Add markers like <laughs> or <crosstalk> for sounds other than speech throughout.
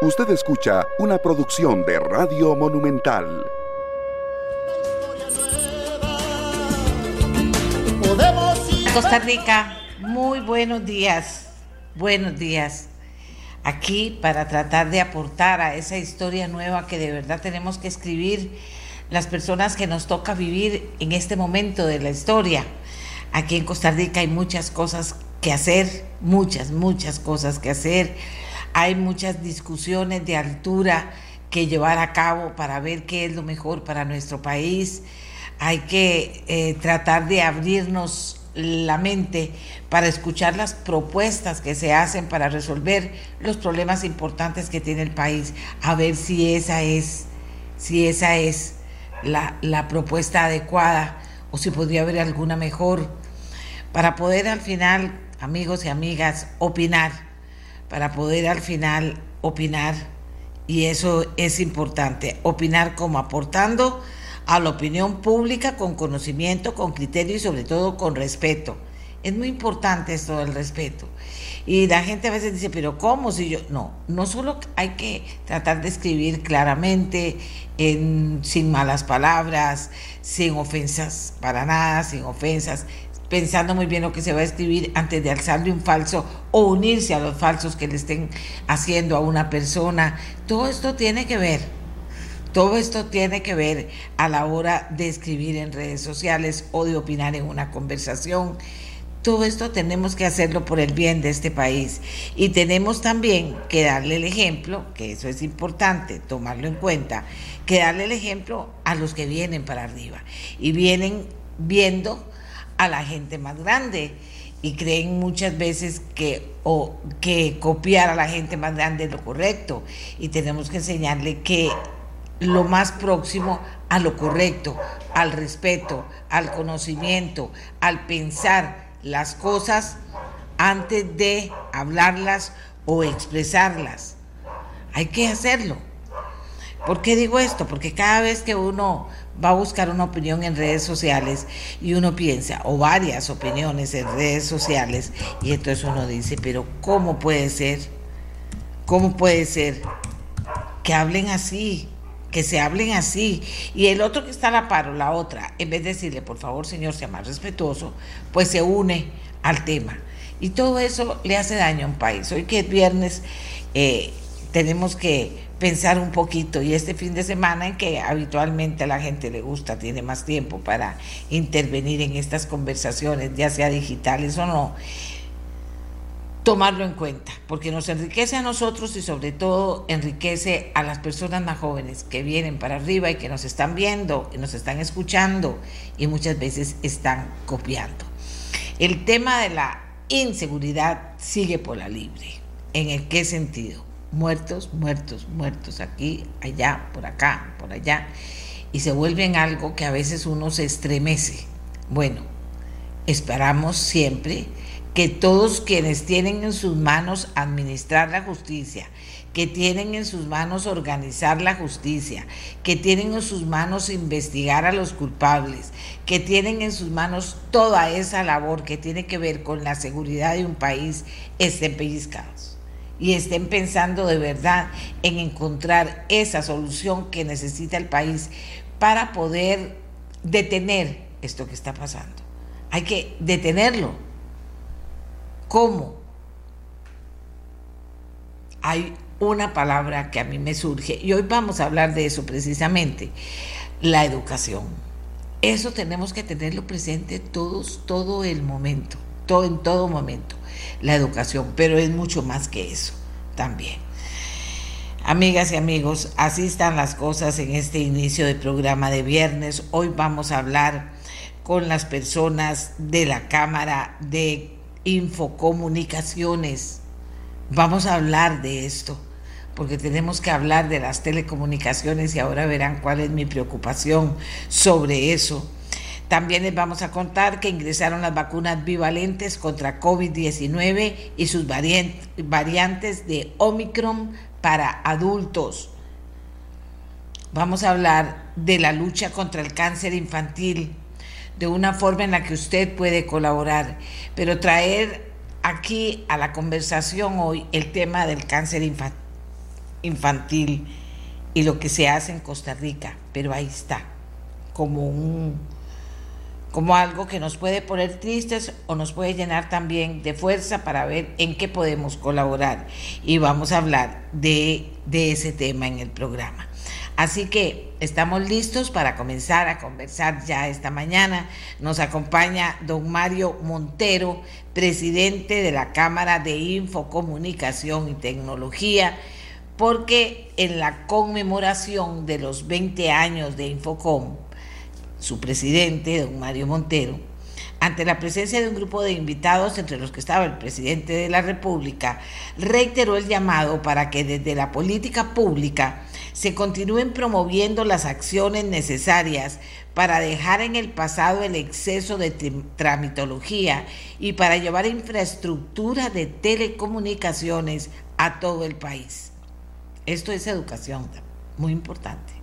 Usted escucha una producción de Radio Monumental. Costa Rica, muy buenos días, buenos días. Aquí para tratar de aportar a esa historia nueva que de verdad tenemos que escribir las personas que nos toca vivir en este momento de la historia. Aquí en Costa Rica hay muchas cosas que hacer, muchas, muchas cosas que hacer. Hay muchas discusiones de altura que llevar a cabo para ver qué es lo mejor para nuestro país. Hay que eh, tratar de abrirnos la mente para escuchar las propuestas que se hacen para resolver los problemas importantes que tiene el país, a ver si esa es, si esa es la, la propuesta adecuada o si podría haber alguna mejor, para poder al final, amigos y amigas, opinar, para poder al final opinar, y eso es importante, opinar como aportando a la opinión pública con conocimiento, con criterio y sobre todo con respeto. Es muy importante esto del respeto. Y la gente a veces dice, pero ¿cómo si yo? No, no solo hay que tratar de escribir claramente, sin malas palabras, sin ofensas para nada, sin ofensas, pensando muy bien lo que se va a escribir antes de alzarle un falso o unirse a los falsos que le estén haciendo a una persona. Todo esto tiene que ver, todo esto tiene que ver a la hora de escribir en redes sociales o de opinar en una conversación todo esto tenemos que hacerlo por el bien de este país y tenemos también que darle el ejemplo, que eso es importante, tomarlo en cuenta, que darle el ejemplo a los que vienen para arriba y vienen viendo a la gente más grande y creen muchas veces que o que copiar a la gente más grande es lo correcto y tenemos que enseñarle que lo más próximo a lo correcto, al respeto, al conocimiento, al pensar las cosas antes de hablarlas o expresarlas. Hay que hacerlo. ¿Por qué digo esto? Porque cada vez que uno va a buscar una opinión en redes sociales y uno piensa, o varias opiniones en redes sociales, y entonces uno dice, pero ¿cómo puede ser? ¿Cómo puede ser que hablen así? que se hablen así. Y el otro que está a la par o la otra, en vez de decirle, por favor, señor, sea más respetuoso, pues se une al tema. Y todo eso le hace daño a un país. Hoy que es viernes, eh, tenemos que pensar un poquito y este fin de semana en que habitualmente a la gente le gusta, tiene más tiempo para intervenir en estas conversaciones, ya sea digitales o no, tomarlo en cuenta, porque nos enriquece a nosotros y sobre todo enriquece a las personas más jóvenes que vienen para arriba y que nos están viendo y nos están escuchando y muchas veces están copiando. El tema de la inseguridad sigue por la libre. ¿En el qué sentido? Muertos, muertos, muertos, aquí, allá, por acá, por allá, y se vuelven algo que a veces uno se estremece. Bueno, esperamos siempre que todos quienes tienen en sus manos administrar la justicia, que tienen en sus manos organizar la justicia, que tienen en sus manos investigar a los culpables, que tienen en sus manos toda esa labor que tiene que ver con la seguridad de un país, estén pellizcados y estén pensando de verdad en encontrar esa solución que necesita el país para poder detener esto que está pasando. Hay que detenerlo ¿Cómo? Hay una palabra que a mí me surge y hoy vamos a hablar de eso precisamente, la educación. Eso tenemos que tenerlo presente todos, todo el momento, en todo momento, la educación, pero es mucho más que eso también. Amigas y amigos, así están las cosas en este inicio de programa de viernes. Hoy vamos a hablar con las personas de la Cámara de Infocomunicaciones. Vamos a hablar de esto, porque tenemos que hablar de las telecomunicaciones y ahora verán cuál es mi preocupación sobre eso. También les vamos a contar que ingresaron las vacunas bivalentes contra COVID-19 y sus variantes de Omicron para adultos. Vamos a hablar de la lucha contra el cáncer infantil de una forma en la que usted puede colaborar, pero traer aquí a la conversación hoy el tema del cáncer infantil y lo que se hace en Costa Rica, pero ahí está, como un como algo que nos puede poner tristes o nos puede llenar también de fuerza para ver en qué podemos colaborar. Y vamos a hablar de, ese tema en el programa. Así que estamos listos para comenzar a conversar ya esta mañana. Nos acompaña don Mario Montero, presidente de la Cámara de Infocomunicación y Tecnología, porque en la conmemoración de los 20 años de Infocom, su presidente, don Mario Montero, ante la presencia de un grupo de invitados, entre los que estaba el presidente de la República, reiteró el llamado para que desde la política pública se continúen promoviendo las acciones necesarias para dejar en el pasado el exceso de tramitología y para llevar infraestructura de telecomunicaciones a todo el país. Esto es educación, muy importante.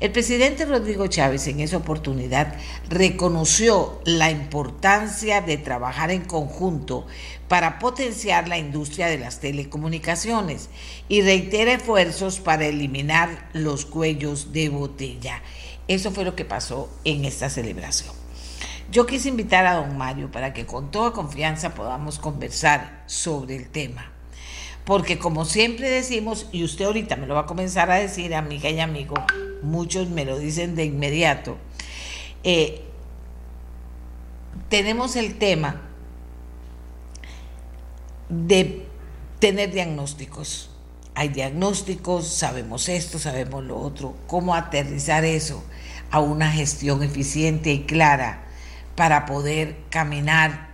El presidente Rodrigo Chávez en esa oportunidad reconoció la importancia de trabajar en conjunto para potenciar la industria de las telecomunicaciones y reitera esfuerzos para eliminar los cuellos de botella. Eso fue lo que pasó en esta celebración. Yo quise invitar a don Mario para que con toda confianza podamos conversar sobre el tema porque como siempre decimos, y usted ahorita me lo va a comenzar a decir, amiga y amigo, muchos me lo dicen de inmediato, eh, tenemos el tema de tener diagnósticos. Hay diagnósticos, sabemos esto, sabemos lo otro. ¿Cómo aterrizar eso a una gestión eficiente y clara para poder caminar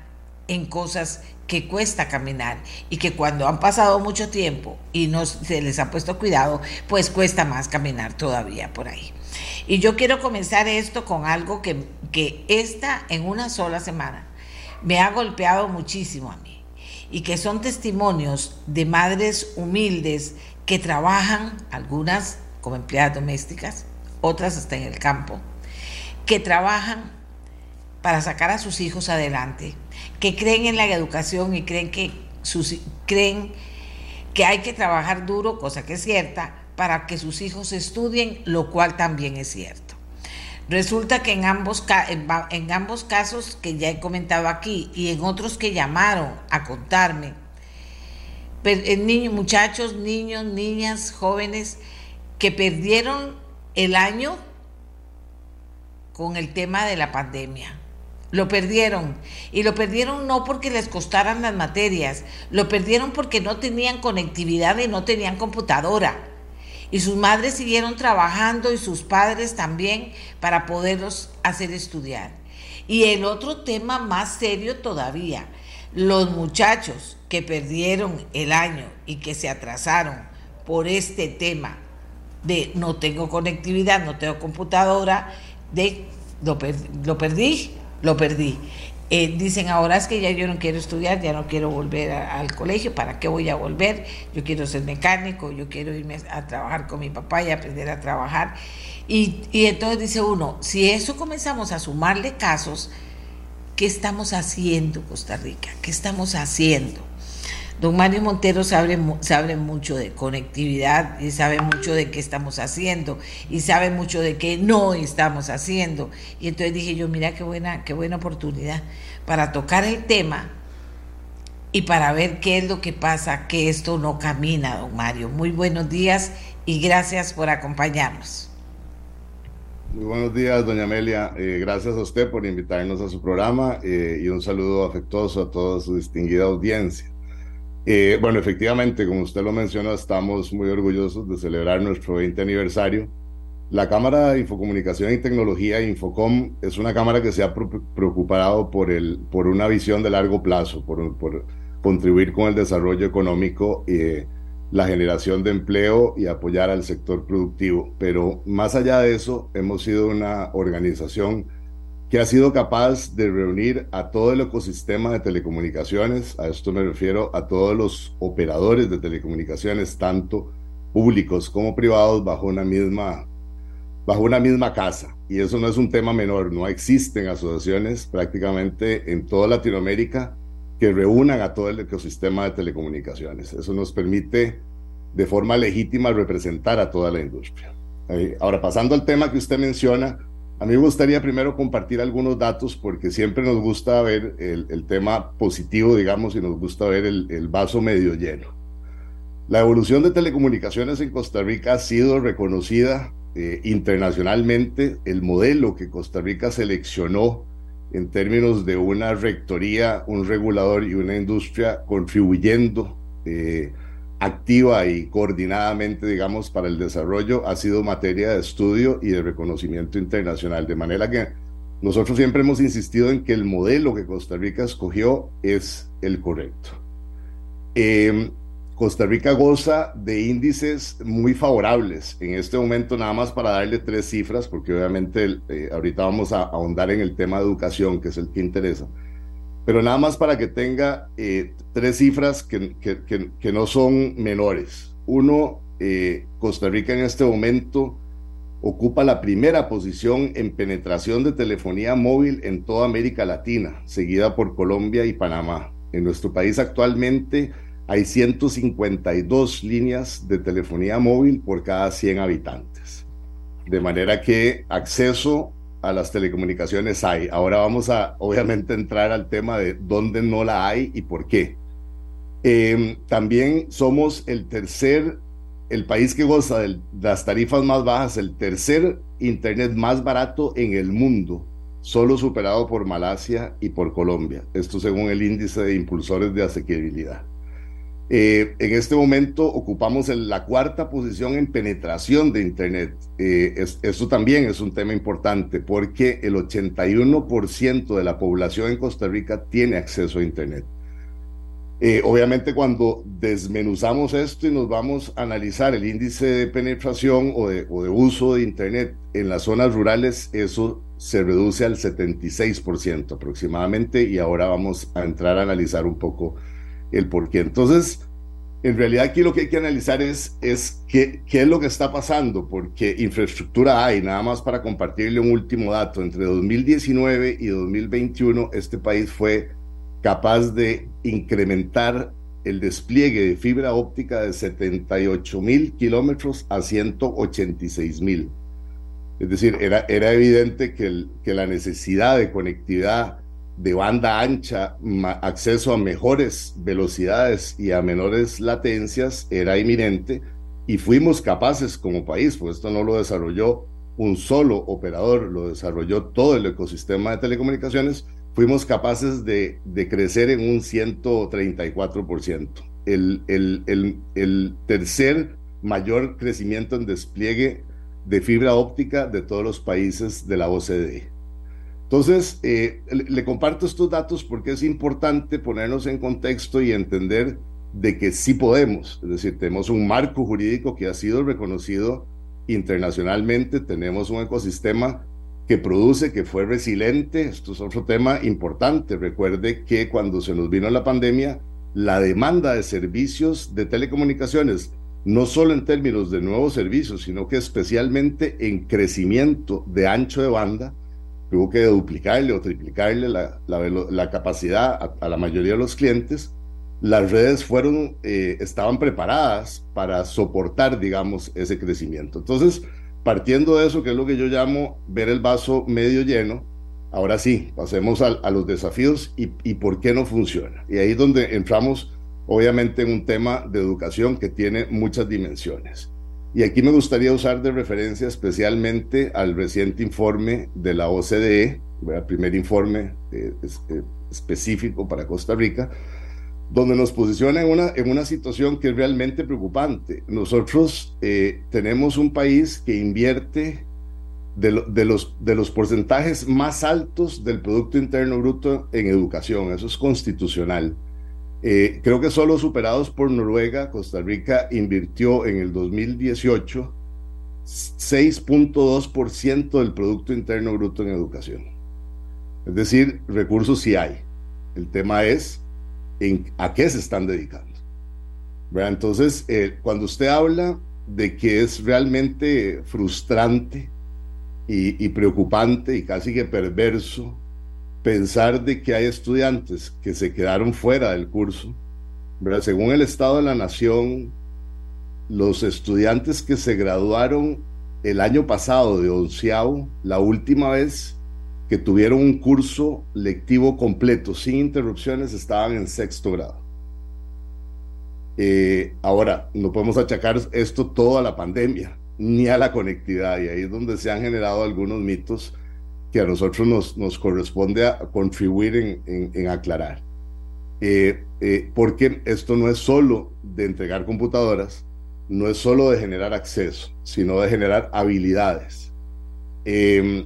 en cosas que cuesta caminar y que cuando han pasado mucho tiempo y no se les ha puesto cuidado, pues cuesta más caminar todavía por ahí. Y yo quiero comenzar esto con algo que, que esta en una sola semana me ha golpeado muchísimo a mí y que son testimonios de madres humildes que trabajan, algunas como empleadas domésticas, otras hasta en el campo, que trabajan para sacar a sus hijos adelante, que creen en la educación y creen que, sus, creen que hay que trabajar duro, cosa que es cierta, para que sus hijos estudien, lo cual también es cierto. Resulta que en ambos, en, ambos casos que ya he comentado aquí y en otros que llamaron a contarme, niños, muchachos, niños, niñas, jóvenes que perdieron el año con el tema de la pandemia lo perdieron. Y lo perdieron no porque les costaran las materias, lo perdieron porque no tenían conectividad y no tenían computadora. Y sus madres siguieron trabajando y sus padres también para poderlos hacer estudiar. Y el otro tema más serio todavía, los muchachos que perdieron el año y que se atrasaron por este tema de no tengo conectividad, no tengo computadora, de lo, lo perdí, lo perdí. Eh, dicen ahora es que ya yo no quiero estudiar, ya no quiero volver al colegio, ¿para qué voy a volver? Yo quiero ser mecánico, yo quiero irme a trabajar con mi papá y aprender a trabajar. Y, y entonces dice uno, si eso comenzamos a sumarle casos, ¿qué estamos haciendo Costa Rica? ¿Qué estamos haciendo? Don Mario Montero sabe, sabe mucho de conectividad y sabe mucho de qué estamos haciendo y sabe mucho de qué no estamos haciendo. Y entonces dije yo, mira qué buena, qué buena oportunidad para tocar el tema y para ver qué es lo que pasa, que esto no camina, don Mario. Muy buenos días y gracias por acompañarnos. Muy buenos días, doña Amelia. Eh, gracias a usted por invitarnos a su programa eh, y un saludo afectuoso a toda su distinguida audiencia. Eh, bueno, efectivamente, como usted lo mencionó, estamos muy orgullosos de celebrar nuestro 20 aniversario. La Cámara de Infocomunicación y Tecnología, Infocom, es una cámara que se ha preocupado por, el, por una visión de largo plazo, por, contribuir con el desarrollo económico, y la generación de empleo y apoyar al sector productivo. Pero más allá de eso, hemos sido una organización que ha sido capaz de reunir a todo el ecosistema de telecomunicaciones, a esto me refiero a todos los operadores de telecomunicaciones, tanto públicos como privados, bajo una misma, bajo una misma casa. Y eso no es un tema menor, no existen asociaciones prácticamente en toda Latinoamérica que reúnan a todo el ecosistema de telecomunicaciones. Eso nos permite de forma legítima representar a toda la industria. Ahora, pasando al tema que usted menciona, a mí me gustaría primero compartir algunos datos porque siempre nos gusta ver el, tema positivo, digamos, y nos gusta ver el, vaso medio lleno. La evolución de telecomunicaciones en Costa Rica ha sido reconocida eh, internacionalmente. El modelo que Costa Rica seleccionó en términos de una rectoría, un regulador y una industria contribuyendo eh, activa y coordinadamente, digamos, para el desarrollo ha sido materia de estudio y de reconocimiento internacional. De manera que nosotros siempre hemos insistido en que el modelo que Costa Rica escogió es el correcto. Em, Costa Rica goza de índices muy favorables en este momento, nada más para darle tres cifras, porque obviamente eh, ahorita vamos a ahondar en el tema de educación, que es el que interesa. Pero nada más para que tenga eh, tres cifras que, que, no son menores. Uno, eh, Costa Rica en este momento ocupa la primera posición en penetración de telefonía móvil en toda América Latina, seguida por Colombia y Panamá. En nuestro país actualmente hay 152 líneas de telefonía móvil por cada 100 habitantes. De manera que acceso a las telecomunicaciones hay. Ahora vamos a, obviamente, entrar al tema de dónde no la hay y por qué. Em, también somos el tercer, el país que goza de las tarifas más bajas, el tercer Internet más barato en el mundo, solo superado por Malasia y por Colombia. Esto según el índice de impulsores de asequibilidad. Eh, en este momento ocupamos la cuarta posición en penetración de Internet. Eh, esto también es un tema importante porque el 81% de la población en Costa Rica tiene acceso a Internet. Eh, obviamente cuando desmenuzamos esto y nos vamos a analizar el índice de penetración o de, o de uso de Internet en las zonas rurales, eso se reduce al 76% aproximadamente y ahora vamos a entrar a analizar un poco el por qué. Entonces, en realidad aquí lo que hay que analizar es, es qué, qué es lo que está pasando, porque infraestructura hay, nada más para compartirle un último dato, entre 2019 y 2021 este país fue capaz de incrementar el despliegue de fibra óptica de 78 mil kilómetros a 186 mil. Es decir, era, era evidente que, que la necesidad de conectividad de banda ancha, acceso a mejores velocidades y a menores latencias era inminente y fuimos capaces como país, pues esto no lo desarrolló un solo operador, lo desarrolló todo el ecosistema de telecomunicaciones, fuimos capaces de, crecer en un 134%, el, el, el, el tercer mayor crecimiento en despliegue de fibra óptica de todos los países de la OCDE. Entonces, eh, le, comparto estos datos porque es importante ponernos en contexto y entender de que sí podemos. Es decir, tenemos un marco jurídico que ha sido reconocido internacionalmente, tenemos un ecosistema que produce, que fue resiliente. Esto es otro tema importante. Recuerde que cuando se nos vino la pandemia, la demanda de servicios de telecomunicaciones, no solo en términos de nuevos servicios, sino que especialmente en crecimiento de ancho de banda, tuvo que duplicarle o triplicarle la, la, capacidad a, la mayoría de los clientes, las redes fueron, eh, estaban preparadas para soportar, digamos, ese crecimiento. Entonces, partiendo de eso, que es lo que yo llamo ver el vaso medio lleno, ahora sí, pasemos a, a los desafíos y, y por qué no funciona. Y ahí es donde entramos, obviamente, en un tema de educación que tiene muchas dimensiones. Y aquí me gustaría usar de referencia especialmente al reciente informe de la OCDE, el primer informe eh, eh, específico para Costa Rica, donde nos posiciona en una, en una situación que es realmente preocupante. Nosotros eh, tenemos un país que invierte de, de, los, de los porcentajes más altos del Producto Interno Bruto en educación, eso es constitucional. Eh, creo que solo superados por Noruega, Costa Rica invirtió en el 2018 6.2% del Producto Interno Bruto en educación. Es decir, recursos sí hay. El tema es en, a qué se están dedicando. Entonces, eh, cuando usted habla de que es realmente frustrante y preocupante y casi que perverso pensar de que hay estudiantes que se quedaron fuera del curso, según el Estado de la Nación, los estudiantes que se graduaron el año pasado de onceavo, la última vez que tuvieron un curso lectivo completo sin interrupciones estaban en sexto grado. Eh, ahora, no podemos achacar esto todo a la pandemia ni a la conectividad y ahí es donde se han generado algunos mitos que a nosotros nos, corresponde a contribuir en, aclarar. Eh, eh, porque esto no es solo de entregar computadoras, no es solo de generar acceso, sino de generar habilidades. Em,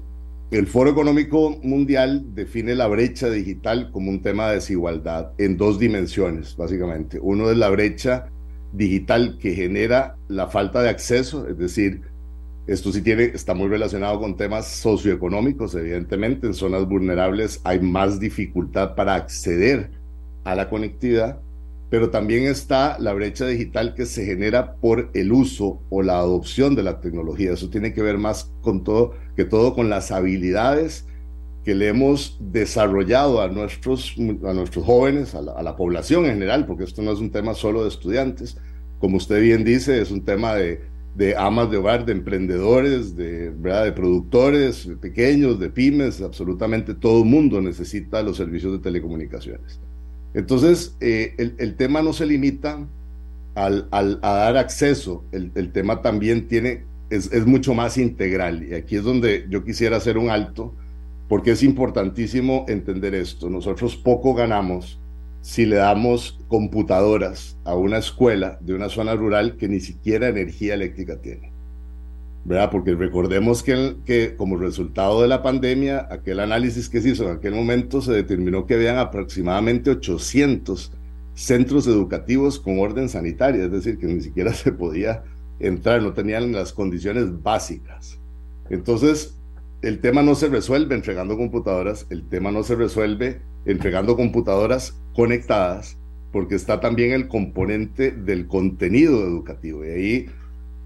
el Foro Económico Mundial define la brecha digital como un tema de desigualdad en dos dimensiones, básicamente. Uno es la brecha digital que genera la falta de acceso, es decir, esto sí tiene, está muy relacionado con temas socioeconómicos, evidentemente. En zonas vulnerables hay más dificultad para acceder a la conectividad pero también está la brecha digital que se genera por el uso o la adopción de la tecnología. Eso tiene que ver más con todo que todo con las habilidades que le hemos desarrollado a nuestros, a nuestros jóvenes, a la, población en general, porque esto no es un tema solo de estudiantes. Como usted bien dice, es un tema de, de amas de hogar, de emprendedores, de, ¿verdad? de productores pequeños, de pymes, absolutamente todo el mundo necesita los servicios de telecomunicaciones. Entonces, eh, el, tema no se limita al, a dar acceso, el, tema también tiene, es, es, mucho más integral. Y aquí es donde yo quisiera hacer un alto, porque es importantísimo entender esto. Nosotros poco ganamos si le damos computadoras a una escuela de una zona rural que ni siquiera energía eléctrica tiene. ¿verdad? Porque recordemos que, que como resultado de la pandemia, aquel análisis que se hizo en aquel momento se determinó que habían aproximadamente 800 centros educativos con orden sanitaria, es decir, que ni siquiera se podía entrar, no tenían las condiciones básicas. Entonces, el tema no se resuelve entregando computadoras, el tema no se resuelve entregando computadoras conectadas, porque está también el componente del contenido educativo. Y ahí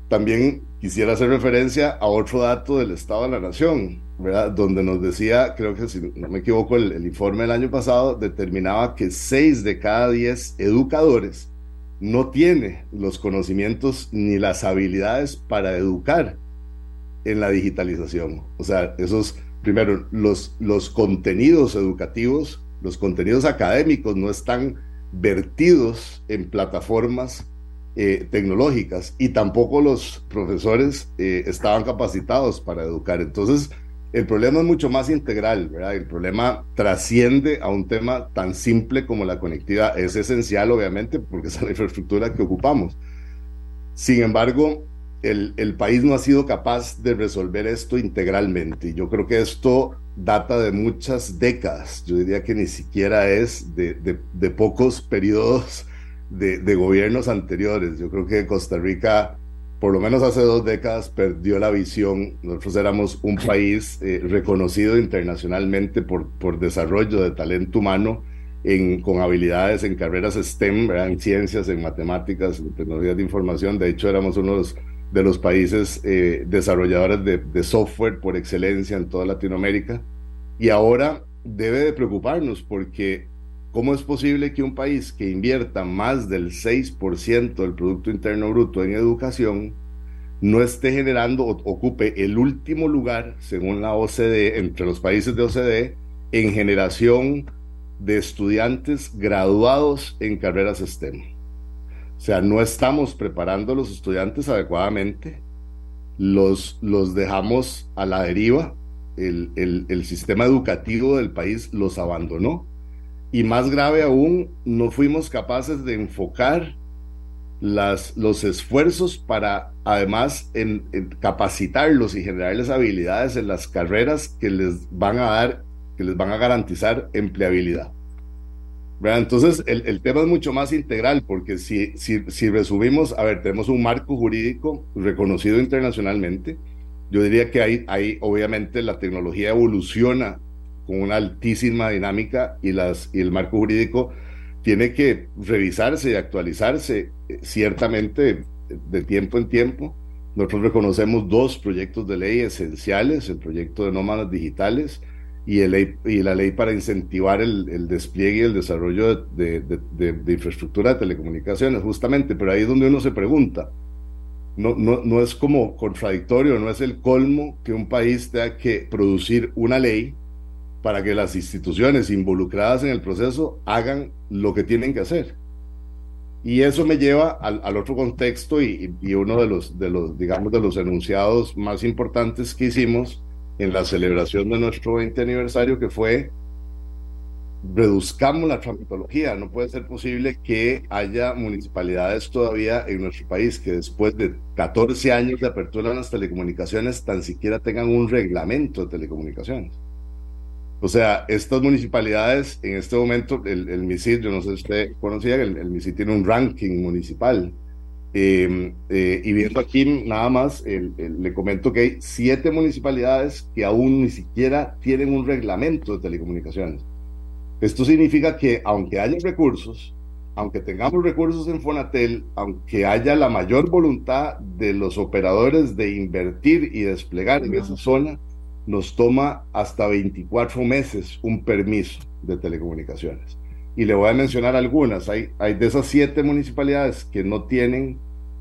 también quisiera hacer referencia a otro dato del Estado de la Nación, ¿verdad? Donde nos decía, creo que si no me equivoco, el, informe del año pasado determinaba que 6 de cada 10 educadores no tiene los conocimientos ni las habilidades para educar en la digitalización. O sea, esos, primero, los, los contenidos educativos, los contenidos académicos no están vertidos en plataformas eh, tecnológicas y tampoco los profesores eh, estaban capacitados para educar. Entonces, el problema es mucho más integral, ¿verdad? El problema trasciende a un tema tan simple como la conectividad. Es esencial, obviamente, porque es la <laughs> infraestructura que ocupamos. Sin embargo, el, el país no ha sido capaz de resolver esto integralmente. Yo creo que esto data de muchas décadas. Yo diría que ni siquiera es de, de, de pocos periodos de, gobiernos anteriores. Yo creo que Costa Rica, por lo menos hace dos décadas, perdió la visión. Nosotros éramos un país eh, reconocido internacionalmente por, por desarrollo de talento humano. En, con habilidades en carreras STEM, en ciencias, en matemáticas, en tecnologías de información. De hecho, éramos uno de los, países eh, desarrolladores de, software por excelencia en toda Latinoamérica. Y ahora debe de preocuparnos porque ¿Cómo es posible que un país que invierta más del 6% del Producto Interno Bruto en educación no esté generando o ocupe el último lugar, según la OCDE, entre los países de OCDE, en generación de estudiantes graduados en carreras STEM? Sea, no estamos preparando a los estudiantes adecuadamente, los, los dejamos a la deriva, el, el, sistema educativo del país los abandonó y más grave aún, no fuimos capaces de enfocar las, los esfuerzos para además capacitarlos y generarles habilidades en las carreras que les van a dar, que les van a garantizar empleabilidad. Entonces, el, tema es mucho más integral porque si, si, si resumimos, a ver, tenemos un marco jurídico reconocido internacionalmente. Yo diría que ahí, ahí obviamente la tecnología evoluciona con una altísima dinámica y, las, y el marco jurídico tiene que revisarse y actualizarse eh, ciertamente de tiempo en tiempo. Nosotros reconocemos dos proyectos de ley esenciales, el proyecto de nómadas digitales y, el, y la ley para incentivar el, despliegue y el desarrollo de, de, infraestructura de telecomunicaciones, justamente, pero ahí es donde uno se pregunta, no, no, no es como contradictorio, no es el colmo que un país tenga que producir una ley para que las instituciones involucradas en el proceso hagan lo que tienen que hacer. Y eso me lleva al, al otro contexto y, y, uno de los, de los, digamos, de los enunciados más importantes que hicimos en la celebración de nuestro 20 aniversario, que fue reduzcamos la tramitología. No puede ser posible que haya municipalidades todavía en nuestro país que después de 14 años de apertura de las telecomunicaciones tan siquiera tengan un reglamento de telecomunicaciones. O sea, estas municipalidades en este momento, el, el MISID, yo no sé si usted conocía, el, el MISID tiene un ranking municipal. Eh, eh, y viendo aquí nada más, le comento que hay siete municipalidades que aún ni siquiera tienen un reglamento de telecomunicaciones. Esto significa que aunque haya recursos, aunque tengamos recursos en Fonatel, aunque haya la mayor voluntad de los operadores de invertir y desplegar en esa zona, nos toma hasta 24 meses un permiso de telecomunicaciones. Y le voy a mencionar algunas. Hay, hay de esas siete municipalidades que no tienen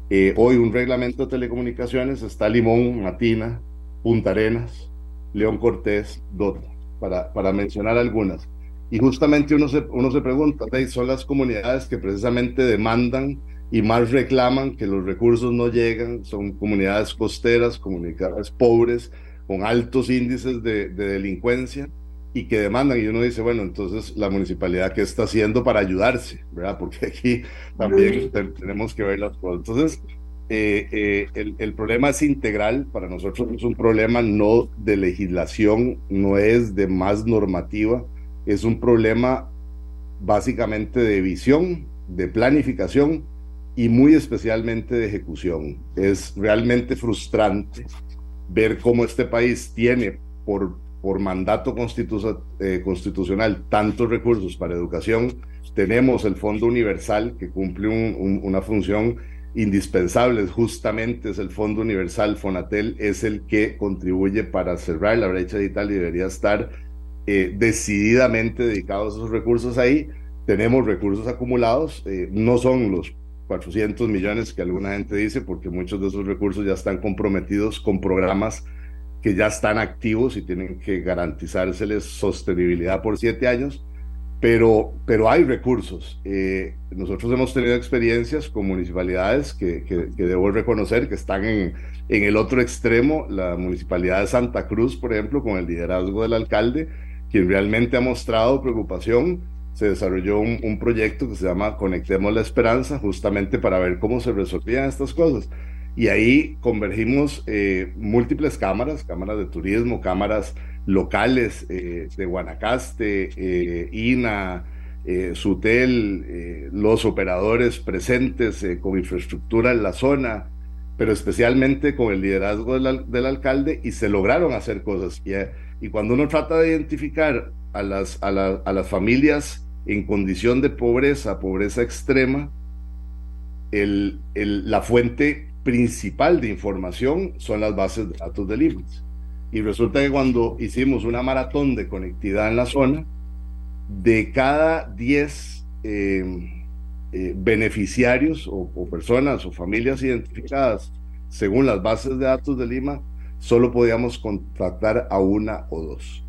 eh, hoy un reglamento de telecomunicaciones. Está Limón, Matina, Punta Arenas, León Cortés, Dota, para, para mencionar algunas. Y justamente uno se, uno se pregunta, son las comunidades que precisamente demandan y más reclaman que los recursos no llegan, son comunidades costeras, comunidades pobres, con altos índices de, de, delincuencia y que demandan. Y uno dice, bueno, entonces la municipalidad, ¿qué está haciendo para ayudarse? ¿verdad? Porque aquí también tenemos que ver las cosas. Entonces, eh, eh, el, el, problema es integral, para nosotros es un problema no de legislación, no es de más normativa, es un problema básicamente de visión, de planificación y muy especialmente de ejecución. Es realmente frustrante ver cómo este país tiene por, por mandato eh, constitucional tantos recursos para educación. Tenemos el Fondo Universal que cumple un, un, una función indispensable, justamente es el Fondo Universal Fonatel, es el que contribuye para cerrar la brecha digital y debería estar eh, decididamente dedicados esos recursos ahí. Tenemos recursos acumulados, eh, no son los 400 millones que alguna gente dice, porque muchos de esos recursos ya están comprometidos con programas que ya están activos y tienen que garantizárseles sostenibilidad por siete años, pero, pero hay recursos. Eh, nosotros hemos tenido experiencias con municipalidades que, que, que, debo reconocer que están en, en el otro extremo, la municipalidad de Santa Cruz, por ejemplo, con el liderazgo del alcalde, quien realmente ha mostrado preocupación, se desarrolló un, un, proyecto que se llama Conectemos la Esperanza, justamente para ver cómo se resolvían estas cosas. Y ahí convergimos eh, múltiples cámaras, cámaras de turismo, cámaras locales eh, de Guanacaste, eh, INA, SUTEL, los operadores presentes con infraestructura en la zona, pero especialmente con el liderazgo del, del alcalde y se lograron hacer cosas. Y, y cuando uno trata de identificar a las, a, la, a las familias en condición de pobreza, pobreza extrema, el, el, la fuente principal de información son las bases de datos del IMSS. Y resulta que cuando hicimos una maratón de conectividad en la zona, de cada 10 eh, eh, beneficiarios o, o, personas o familias identificadas según las bases de datos de Lima, solo podíamos contactar a una o dos.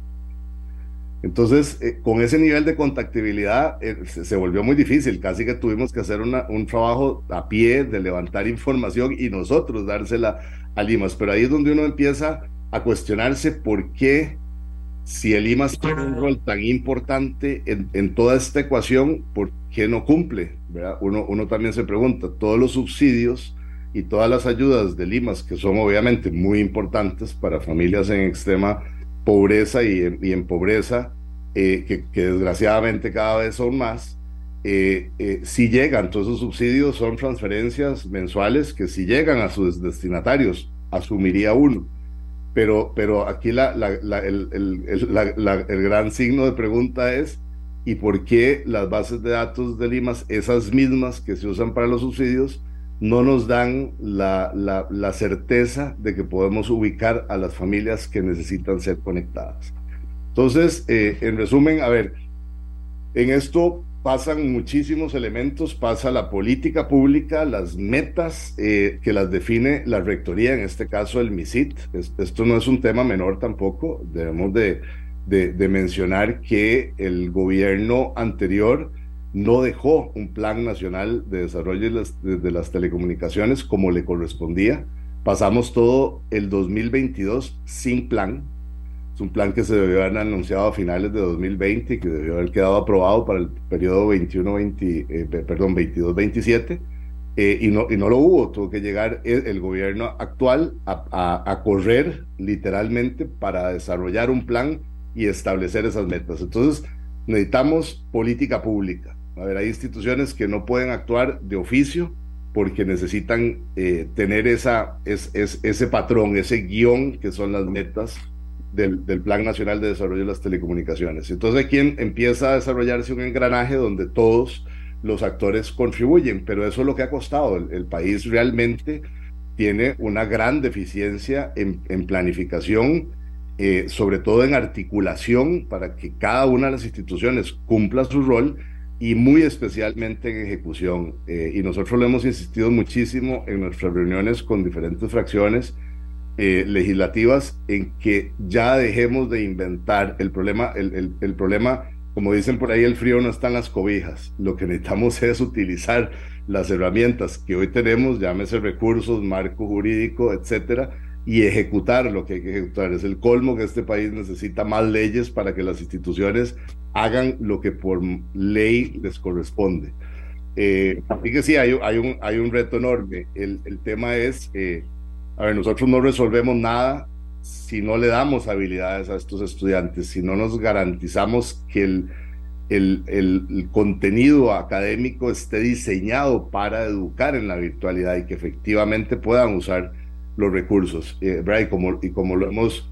Entonces, eh, con ese nivel de contactibilidad eh, se, se, volvió muy difícil, casi que tuvimos que hacer una, un trabajo a pie de levantar información y nosotros dársela a Limas, pero ahí es donde uno empieza a cuestionarse por qué, si el IMAS tiene un rol tan importante en, en toda esta ecuación, ¿por qué no cumple? ¿verdad? Uno, uno también se pregunta, todos los subsidios y todas las ayudas de Limas, que son obviamente muy importantes para familias en extrema pobreza y en, y en pobreza, eh, que, que, desgraciadamente cada vez son más, eh, eh, si llegan, todos esos subsidios son transferencias mensuales que si llegan a sus destinatarios, asumiría uno. Pero, pero aquí la, la, la, el, el, el, el, gran signo de pregunta es, ¿y por qué las bases de datos de Limas, esas mismas que se usan para los subsidios, no nos dan la, la, la, certeza de que podemos ubicar a las familias que necesitan ser conectadas. Entonces, eh, en resumen, a ver, En esto pasan muchísimos elementos, pasa la política pública, las metas eh, que las define la rectoría, en este caso el MISIT. esto no es un tema menor tampoco, debemos de, de, mencionar que el gobierno anterior no dejó un plan nacional de desarrollo de las, telecomunicaciones como le correspondía. Pasamos todo el 2022 sin plan, es un plan que se debió haber anunciado a finales de 2020 y que debió haber quedado aprobado para el periodo 21 20, eh, perdón, 22-27 eh, y, no, y no lo hubo. Tuvo que llegar el, gobierno actual a, a, correr literalmente para desarrollar un plan y establecer esas metas. Entonces necesitamos política pública. A ver, hay instituciones que no pueden actuar de oficio porque necesitan eh, tener esa, es, es, ese patrón, ese guion que son las metas del, Plan Nacional de Desarrollo de las Telecomunicaciones. Entonces aquí empieza a desarrollarse un engranaje donde todos los actores contribuyen, pero eso es lo que ha costado. El, país realmente tiene una gran deficiencia en, planificación, eh, sobre todo en articulación para que cada una de las instituciones cumpla su rol y muy especialmente en ejecución. Eh, y nosotros lo hemos insistido muchísimo en nuestras reuniones con diferentes fracciones eh, legislativas en que ya dejemos de inventar el problema, el, el, problema, como dicen por ahí, el frío no está en las cobijas. Lo que necesitamos <laughs> es utilizar las herramientas que hoy tenemos, llámese recursos, marco jurídico, etcétera, y ejecutar lo que hay que ejecutar. Es el colmo que este país necesita más leyes para que las instituciones hagan lo que por ley les corresponde. Eh, así que sí, hay, hay, un, hay un reto enorme. El, el tema es eh, a ver, nosotros no resolvemos nada si no le damos habilidades a estos estudiantes, si no nos garantizamos que el, el, el, contenido académico esté diseñado para educar en la virtualidad y que efectivamente puedan usar los recursos. Eh, y, como, y como lo hemos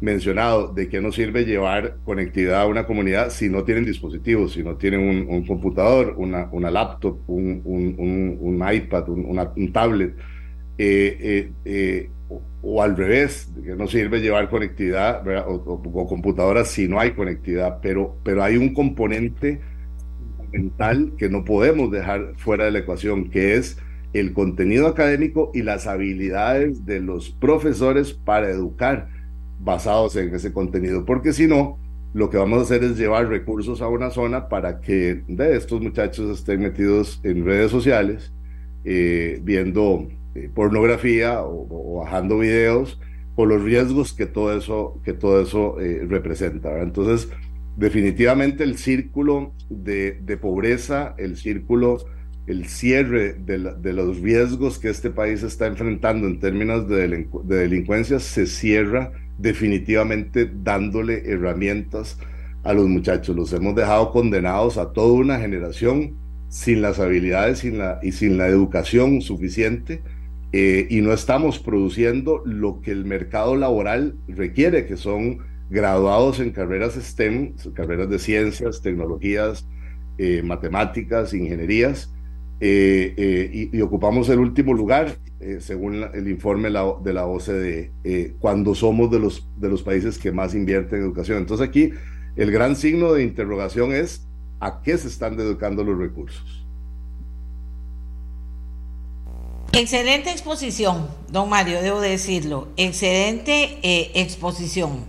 mencionado, ¿de qué nos sirve llevar conectividad a una comunidad si no tienen dispositivos, si no tienen un, computador, una, una laptop, un, un, un iPad, un tablet? Eh, eh, eh, o, al revés, que no sirve llevar conectividad o, computadoras si no hay conectividad, pero, pero hay un componente mental que no podemos dejar fuera de la ecuación, que es el contenido académico y las habilidades de los profesores para educar basados en ese contenido, porque si no, lo que vamos a hacer es llevar recursos a una zona para que de estos muchachos estén metidos en redes sociales, viendo eh, pornografía o, bajando videos por los riesgos que todo eso, que todo eso eh, representa. Entonces, definitivamente el círculo de, pobreza, el círculo, el cierre de, los riesgos que este país está enfrentando en términos de, de delincuencia se cierra definitivamente dándole herramientas a los muchachos. Los hemos dejado condenados a toda una generación sin las habilidades sin la, y sin la educación suficiente eh, y no estamos produciendo lo que el mercado laboral requiere, que son graduados en carreras STEM, carreras de ciencias, tecnologías, eh, matemáticas, ingenierías, eh, y, ocupamos el último lugar, según el informe de la OCDE, cuando somos de los, de los países que más invierten en educación. Entonces aquí el gran signo de interrogación es a qué se están educando los recursos. Excelente exposición, don Mario, debo decirlo. Excelente eh, exposición.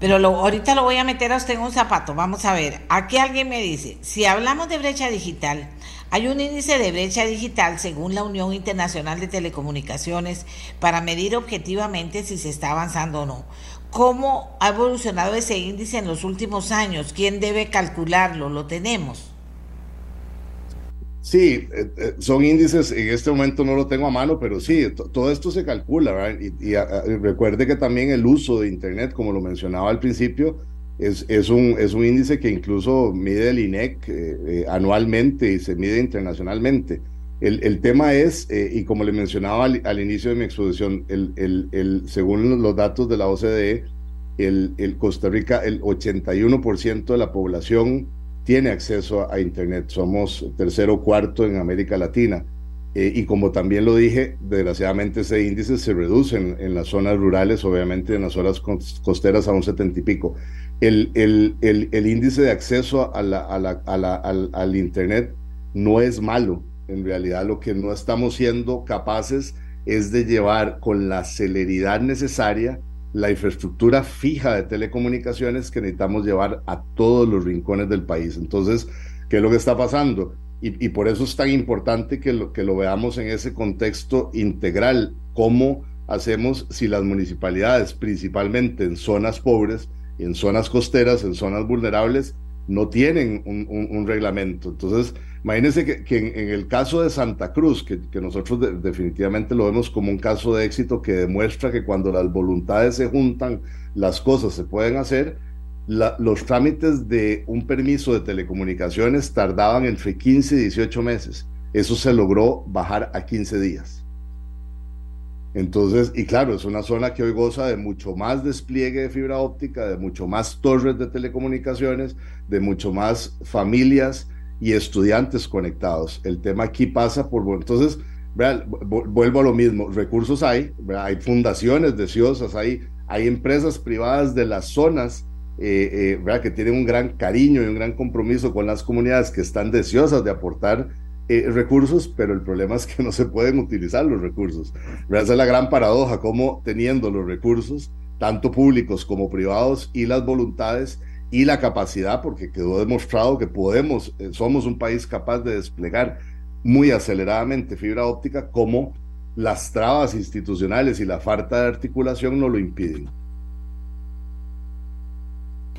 Pero lo, ahorita lo voy a meter a usted en un zapato. Vamos a ver. Aquí alguien me dice, si hablamos de brecha digital, hay un índice de brecha digital según la Unión Internacional de Telecomunicaciones para medir objetivamente si se está avanzando o no. ¿Cómo ha evolucionado ese índice en los últimos años? ¿Quién debe calcularlo? ¿Lo tenemos? Sí, eh, eh, son índices, en este momento no lo tengo a mano, pero sí, todo esto se calcula, ¿verdad? Y, recuerde que también el uso de Internet, como lo mencionaba al principio, es, es, un, es un índice que incluso mide el INEC eh, anualmente y se mide internacionalmente. El, el tema es, y como le mencionaba al, inicio de mi exposición, el, el, según los datos de la OCDE, el, Costa Rica, el 81% de la población tiene acceso a Internet. Somos tercero o cuarto en América Latina. Eh, y como también lo dije, desgraciadamente ese índice se reduce en, las zonas rurales, obviamente en las zonas costeras a un setenta y pico. El, el, el, índice de acceso a la, al, al Internet no es malo. En realidad lo que no estamos siendo capaces es de llevar con la celeridad necesaria la infraestructura fija de telecomunicaciones que necesitamos llevar a todos los rincones del país. Entonces, ¿qué es lo que está pasando? Y, por eso es tan importante que lo, que lo veamos en ese contexto integral, cómo hacemos si las municipalidades, principalmente en zonas pobres, en zonas costeras, en zonas vulnerables, no tienen un, reglamento. Entonces, imagínense que, en, el caso de Santa Cruz, que, nosotros definitivamente lo vemos como un caso de éxito que demuestra que cuando las voluntades se juntan, las cosas se pueden hacer, los trámites de un permiso de telecomunicaciones tardaban entre 15 y 18 meses. Eso se logró bajar a 15 días. Entonces, y claro, es una zona que hoy goza de mucho más despliegue de fibra óptica, de mucho más torres de telecomunicaciones, de mucho más familias y estudiantes conectados. El tema aquí pasa por, entonces, vuelvo a lo mismo, recursos hay, hay fundaciones deseosas, hay, hay empresas privadas de las zonas eh, eh que tienen un gran cariño y un gran compromiso con las comunidades que están deseosas de aportar eh, recursos, pero el problema es que <laughs> no se pueden utilizar los recursos. Esa es la gran paradoja, como teniendo los recursos, tanto públicos como privados, y las voluntades y la capacidad, porque quedó demostrado que podemos, eh, somos un país capaz de desplegar muy aceleradamente fibra óptica, como las trabas institucionales y la falta de articulación no lo impiden.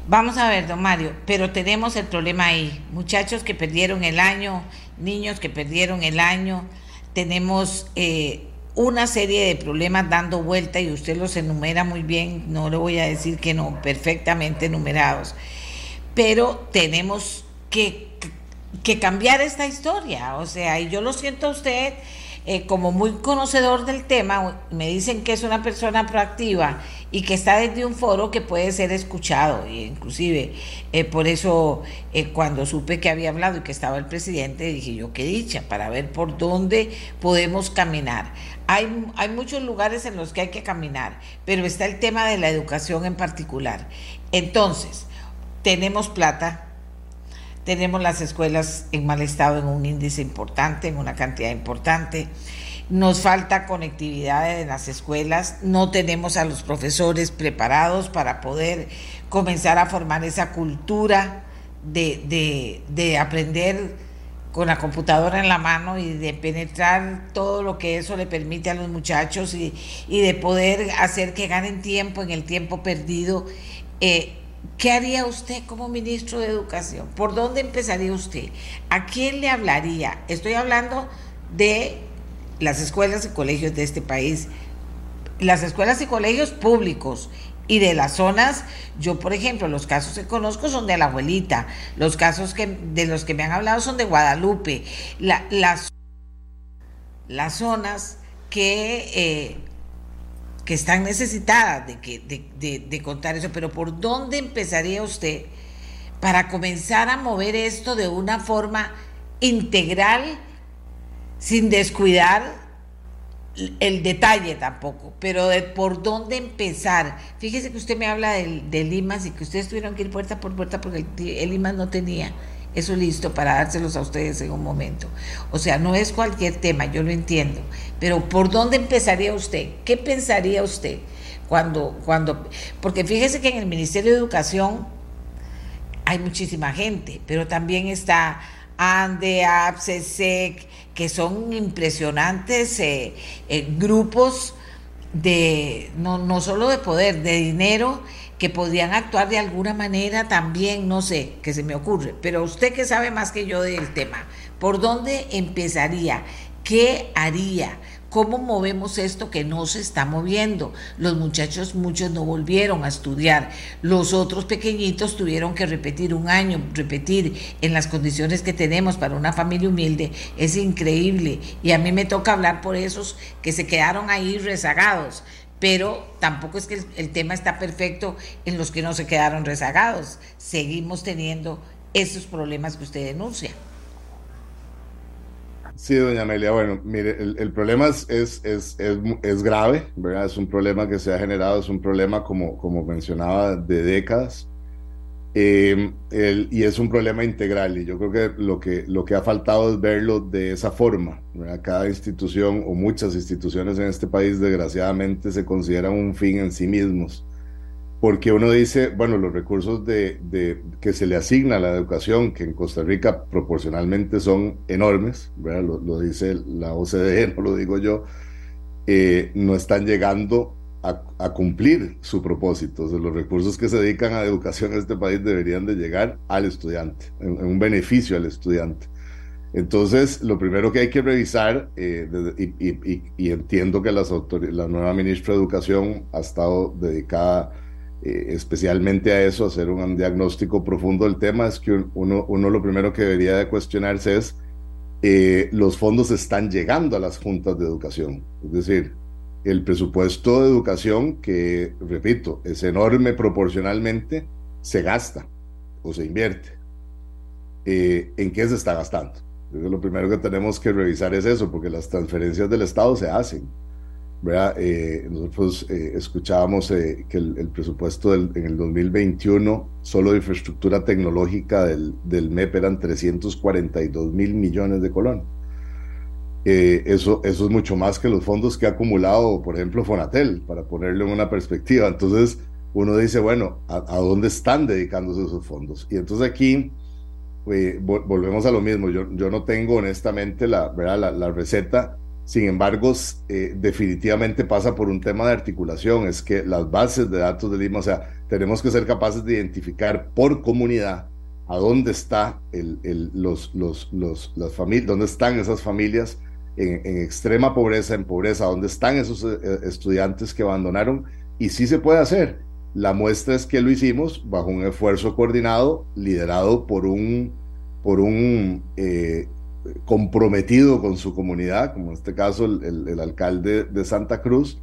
Vamos a ver, don Mario, pero tenemos el problema ahí. Muchachos que perdieron el año, niños que perdieron el año, tenemos eh, una serie de problemas dando vuelta y usted los enumera muy bien, no le voy a decir que no, perfectamente enumerados, pero tenemos que, que cambiar esta historia, o sea, y yo lo siento a usted eh, como muy conocedor del tema, me dicen que es una persona proactiva y que está desde un foro que puede ser escuchado. E inclusive, eh, por eso eh, cuando supe que había hablado y que estaba el presidente, dije yo, qué dicha, para ver por dónde podemos caminar. Hay, hay muchos lugares en los que hay que caminar, pero está el tema de la educación en particular. Entonces, tenemos plata, tenemos las escuelas en mal estado en un índice importante, en una cantidad importante nos falta conectividad en las escuelas, no tenemos a los profesores preparados para poder comenzar a formar esa cultura de, aprender con la computadora en la mano y de penetrar todo lo que eso le permite a los muchachos y, de poder hacer que ganen tiempo en el tiempo perdido. Eh, ¿Qué haría usted como ministro de Educación? ¿Por dónde empezaría usted? ¿A quién le hablaría? Estoy hablando de las escuelas y colegios de este país, las escuelas y colegios públicos y de las zonas, yo por ejemplo, los casos que conozco son de la abuelita, los casos que, de los que me han hablado son de Guadalupe, las, las zonas que, eh, que están necesitadas de, que, de, de contar eso, pero ¿por dónde empezaría usted para comenzar a mover esto de una forma integral? sin descuidar el detalle tampoco, pero de por dónde empezar. Fíjese que usted me habla del, del IMAS y que ustedes tuvieron que ir puerta por puerta porque el, el IMAS no tenía eso listo para dárselos a ustedes en un momento. O sea, no es cualquier tema, yo lo entiendo, pero ¿por dónde empezaría usted? ¿Qué pensaría usted cuando, cuando, porque fíjese que en el Ministerio de Educación hay muchísima gente, pero también está ANDE, APSESEC, que son impresionantes eh, eh, grupos de, no, no solo de poder, de dinero, que podrían actuar de alguna manera también, no sé, que se me ocurre, pero usted que sabe más que yo del tema, ¿por dónde empezaría? ¿Qué haría? ¿Cómo movemos esto que no se está moviendo? Los muchachos, muchos no volvieron a estudiar. Los otros pequeñitos tuvieron que repetir un año, repetir en las condiciones que tenemos para una familia humilde. Es increíble. Y a mí me toca hablar por esos que se quedaron ahí rezagados. Pero tampoco es que el, tema está perfecto en los que no se quedaron rezagados. Seguimos teniendo esos problemas que usted denuncia. Sí, doña Amelia, bueno, mire, el, problema es, es, es, es, grave, ¿verdad? Es un problema que se ha generado, es un problema, como, como mencionaba, de décadas. Eh, y es un problema integral y yo creo que lo, que lo que ha faltado es verlo de esa forma. Cada institución o muchas instituciones en este país desgraciadamente se consideran un fin en sí mismos. Porque uno dice, bueno, los recursos de, de, que se le asigna a la educación, que en Costa Rica proporcionalmente son enormes, lo, lo, dice la OCDE, <laughs> no lo digo yo, eh, no están llegando a, cumplir su propósito. los recursos que se dedican a educación en este país deberían de llegar al estudiante, en, un beneficio al estudiante. Entonces, lo primero que hay que revisar, eh, y, entiendo que las la nueva ministra de Educación ha estado dedicada eh, especialmente a eso, a hacer un diagnóstico profundo del tema, es que uno, uno lo primero que debería de cuestionarse es, eh, los fondos están llegando a las juntas de educación. Es decir, el presupuesto de educación, que, repito, es enorme proporcionalmente, se gasta o se invierte. Eh, ¿En qué se está gastando? lo primero que tenemos que revisar es eso, porque las transferencias del Estado se hacen. Eh, nosotros eh, escuchábamos que el, presupuesto en el 2021, solo de infraestructura tecnológica del, del MEP eran 342 mil millones de colones. Eh, eso, eso es mucho más que los fondos que ha acumulado, por ejemplo, Fonatel, para ponerlo en una perspectiva. Entonces, uno dice, bueno, ¿a, dónde están dedicándose esos fondos? Y entonces aquí eh, volvemos a lo mismo. Yo, yo no tengo honestamente la, ¿verdad? la, receta. Sin embargo, eh, definitivamente pasa por un tema de articulación. Es que las bases de datos de Lima, o sea, tenemos que ser capaces de identificar por comunidad a dónde está el, el, los, los, los, las familias, dónde están esas familias en, extrema pobreza, en pobreza, ¿dónde están esos eh, eh, estudiantes que abandonaron? Y sí se puede hacer. La muestra es que lo hicimos bajo un esfuerzo coordinado, liderado por un, por un eh, comprometido con su comunidad, como en este caso el, alcalde de Santa Cruz,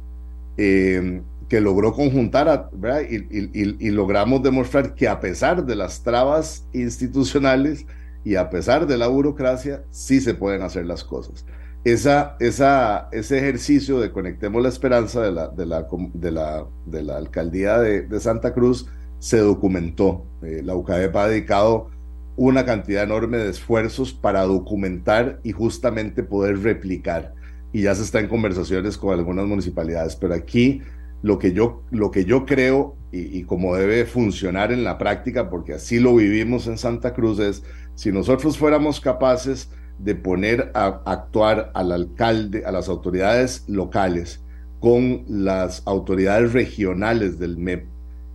que logró conjuntar y, logramos demostrar que a pesar de las trabas institucionales y a pesar de la burocracia, sí se pueden hacer las cosas esa, ese ejercicio de Conectemos la Esperanza de la, de la, de la, de la alcaldía de, Santa Cruz se documentó. Eh, la UCAEP ha dedicado una cantidad enorme de esfuerzos para documentar y justamente poder replicar. Y ya se está en conversaciones con algunas municipalidades, pero aquí lo que yo, lo que yo creo y, y como debe funcionar en la práctica, porque así lo vivimos en Santa Cruz, es si nosotros fuéramos capaces de poner a actuar al alcalde, a las autoridades locales, con las autoridades regionales del MEP,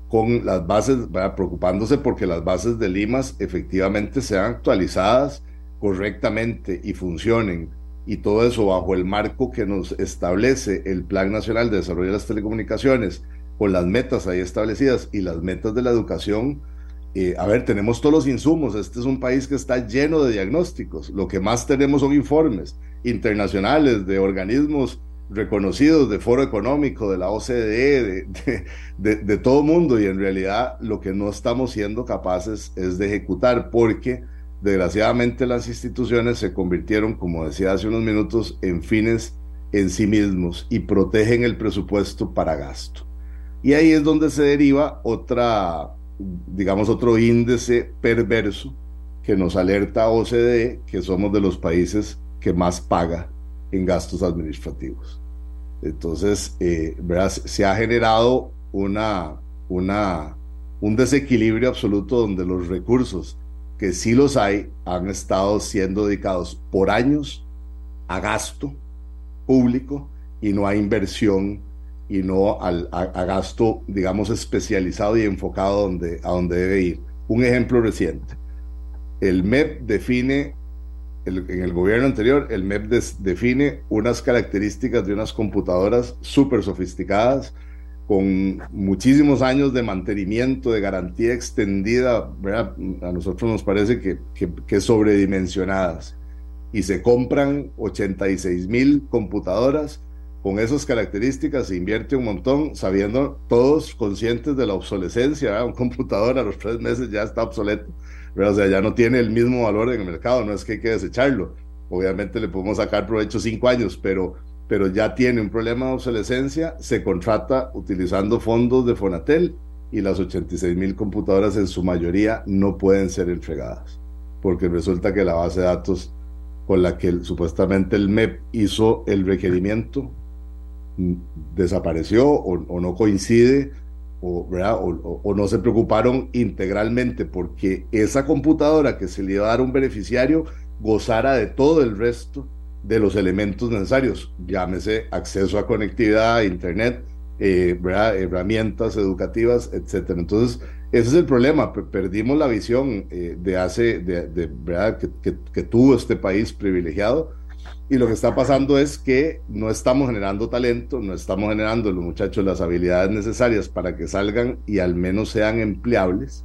con las bases, preocupándose porque las bases de Limas efectivamente sean actualizadas correctamente y funcionen, y todo eso bajo el marco que nos establece el Plan Nacional de Desarrollo de las Telecomunicaciones, con las metas ahí establecidas y las metas de la educación, eh, a ver, tenemos todos los insumos. Este es un país que está lleno de diagnósticos. Lo que más tenemos son informes internacionales de organismos reconocidos, de Foro Económico, de la OCDE, de, de, de, todo mundo. Y en realidad lo que no estamos siendo capaces es de ejecutar porque desgraciadamente las instituciones se convirtieron, como decía hace unos minutos, en fines en sí mismos y protegen el presupuesto para gasto. Y ahí es donde se deriva otra digamos, otro índice perverso que nos alerta OCDE que somos de los países que más paga en gastos administrativos. Entonces, eh, se ha generado una, una, un desequilibrio absoluto donde los recursos, que sí los hay, han estado siendo dedicados por años a gasto público y no a inversión y no al, a, gasto, digamos, especializado y enfocado donde, a donde debe ir. Un ejemplo reciente. El MEP define, en el gobierno anterior, el MEP define unas características de unas computadoras súper sofisticadas, con muchísimos años de mantenimiento, de garantía extendida, a nosotros nos parece que, que, que sobredimensionadas. Y se compran 86 mil computadoras con esas características se invierte un montón, sabiendo todos conscientes de la obsolescencia. Un computador a los tres meses ya está obsoleto, o sea, ya no tiene el mismo valor en el mercado, no es que hay que desecharlo, obviamente le podemos sacar provecho cinco años, pero, pero ya tiene un problema de obsolescencia, se contrata utilizando fondos de Fonatel y las 86 mil computadoras en su mayoría no pueden ser entregadas, porque resulta que la base de datos con la que supuestamente el MEP hizo el requerimiento desapareció o, no coincide o, no se preocuparon integralmente porque esa computadora que se le iba a dar a un beneficiario gozara de todo el resto de los elementos necesarios, llámese acceso a conectividad, internet, eh, herramientas educativas, etcétera. Entonces, ese es el problema, perdimos la visión eh, de hace, de, ¿verdad? Que, tuvo este país privilegiado y lo que está pasando es que no estamos generando talento, no estamos generando los muchachos las habilidades necesarias para que salgan y al menos sean empleables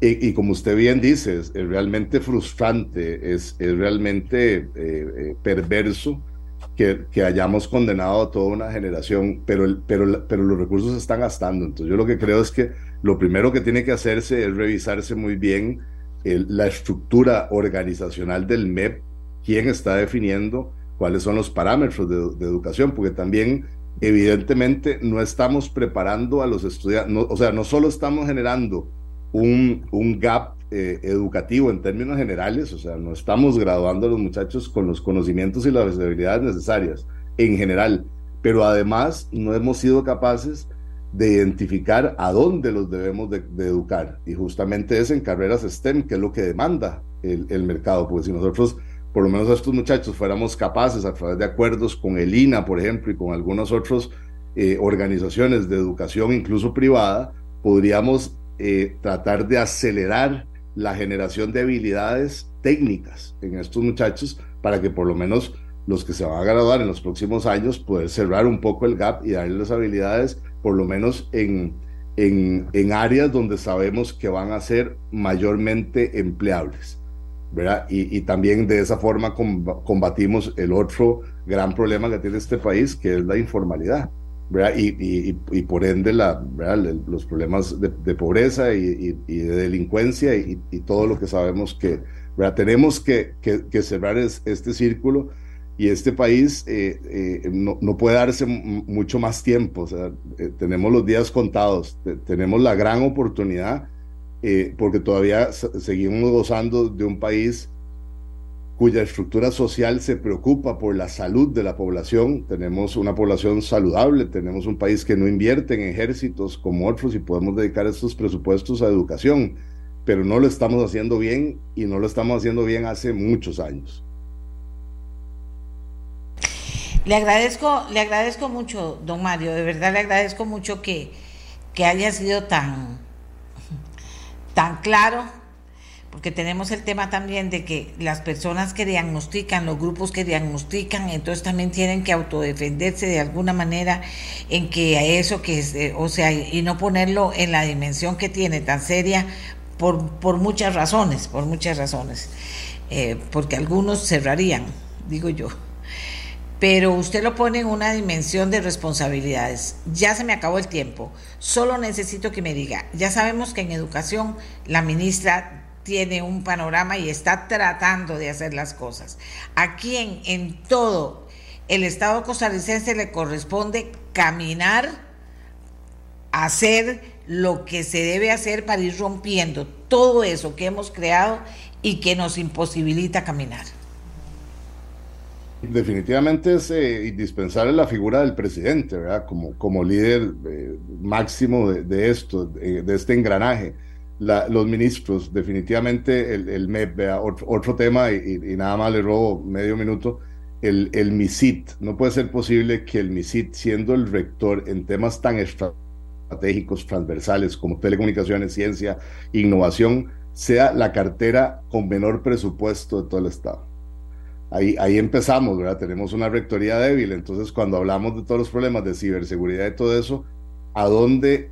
y, como usted bien dice, es, realmente frustrante, es, es realmente eh, eh, perverso que, que, hayamos condenado a toda una generación, pero, pero, pero los recursos se están gastando. Entonces yo lo que creo es que lo primero que tiene que hacerse es revisarse muy bien la estructura organizacional del MEP, quién está definiendo cuáles son los parámetros de, de educación, porque también evidentemente no estamos preparando a los estudiantes, o sea, no solo estamos generando un, un gap eh, educativo en términos generales, o sea, no estamos graduando a los muchachos con los conocimientos y las habilidades necesarias en general, pero además no hemos sido capaces de identificar a dónde los debemos de, educar. Y justamente es en carreras STEM, que es lo que demanda el, el, mercado, porque si nosotros, por lo menos a estos muchachos, fuéramos capaces a través de acuerdos con el INA, por ejemplo, y con algunas otras eh, organizaciones de educación, incluso privada, podríamos eh, tratar de acelerar la generación de habilidades técnicas en estos muchachos para que por lo menos los que se van a graduar en los próximos años poder cerrar un poco el gap y darles habilidades por lo menos en, en, en áreas donde sabemos que van a ser mayormente empleables. ¿Verdad? Y, y, también de esa forma combatimos el otro gran problema que tiene este país, que es la informalidad. Y, y, por ende la, los problemas de, pobreza y, de delincuencia y, todo lo que sabemos que tenemos que, que, cerrar este círculo y este país eh, eh, no, no, puede darse mucho más tiempo. O sea, eh, tenemos los días contados, tenemos la gran oportunidad porque todavía seguimos gozando de un país cuya estructura social se preocupa por la salud de la población. Tenemos una población saludable, tenemos un país que no invierte en ejércitos como otros y podemos dedicar estos presupuestos a educación, pero no lo estamos haciendo bien y no lo estamos haciendo bien hace muchos años. Le agradezco, le agradezco mucho, don Mario, de verdad le agradezco mucho que, que haya sido tan, tan claro porque tenemos el tema también de que las personas que diagnostican, los grupos que diagnostican, entonces también tienen que autodefenderse de alguna manera en que eso que es, eh, o sea, y no ponerlo en la dimensión que tiene tan seria por, por muchas razones, por muchas razones, eh, porque algunos cerrarían, digo yo. Pero usted lo pone en una dimensión de responsabilidades. Ya se me acabó el tiempo. Solo necesito que me diga, ya sabemos que en educación la ministra tiene un panorama y está tratando de hacer las cosas. Aquí en, en todo el Estado costarricense le corresponde caminar, hacer lo que se debe hacer para ir rompiendo todo eso que hemos creado y que nos imposibilita caminar. Definitivamente es eh, indispensable la figura del presidente, ¿verdad? Como, como líder eh, máximo de, esto, de, este engranaje los ministros, definitivamente el, MEP, otro, tema y, nada más le robo medio minuto, el, el MISIT. No puede ser posible que el MISIT, siendo el rector en temas tan estratégicos, transversales como telecomunicaciones, ciencia, innovación, sea la cartera con menor presupuesto de todo el Estado. Ahí, ahí empezamos, ¿verdad? Tenemos una rectoría débil, entonces cuando hablamos de todos los problemas de ciberseguridad y todo eso, ¿a dónde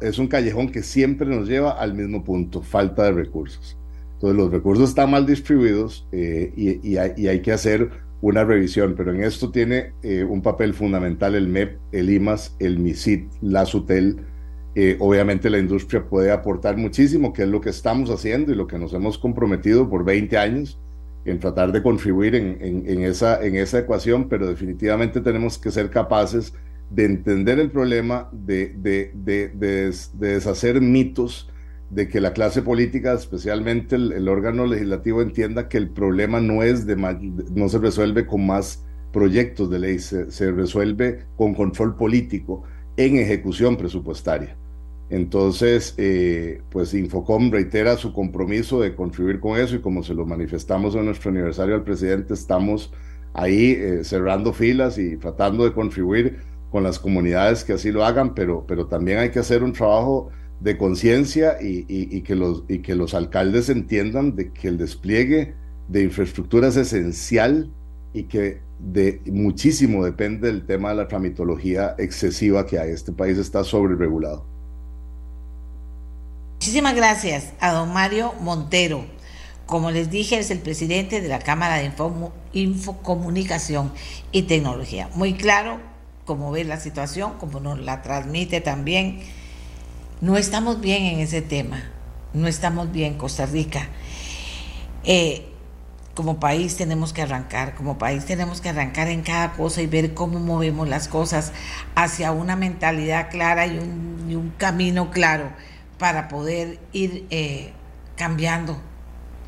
es un callejón que siempre nos lleva al mismo punto, falta de recursos. Entonces los recursos están mal distribuidos eh, y, hay, que hacer una revisión, pero en esto tiene eh, un papel fundamental el MEP, el IMAS, el MISIT, la SUTEL. Eh, obviamente la industria puede aportar muchísimo, que es lo que estamos haciendo y lo que nos hemos comprometido por 20 años, en tratar de contribuir en, en, esa, en esa ecuación, pero definitivamente tenemos que ser capaces de entender el problema, de, de, de, de deshacer mitos, de que la clase política, especialmente el, órgano legislativo, entienda que el problema no, es de, no se resuelve con más proyectos de ley, se, se resuelve con control político en ejecución presupuestaria. Entonces, eh, pues Infocom reitera su compromiso de contribuir con eso y como se lo manifestamos en nuestro aniversario al presidente, estamos ahí eh, cerrando filas y tratando de contribuir con las comunidades que así lo hagan, pero, pero también hay que hacer un trabajo de conciencia y, que los, y que los alcaldes entiendan de que el despliegue de infraestructura es esencial y que de muchísimo depende del tema de la tramitología excesiva que hay. Este país está sobre regulado. Muchísimas gracias a don Mario Montero. Como les dije, es el presidente de la Cámara de Infocomunicación y Tecnología. Muy claro cómo ve la situación, como nos la transmite también. No estamos bien en ese tema. No estamos bien, Costa Rica. Eh, como país tenemos que arrancar, como país tenemos que arrancar en cada cosa y ver cómo movemos las cosas hacia una mentalidad clara y un camino claro para poder ir eh, cambiando,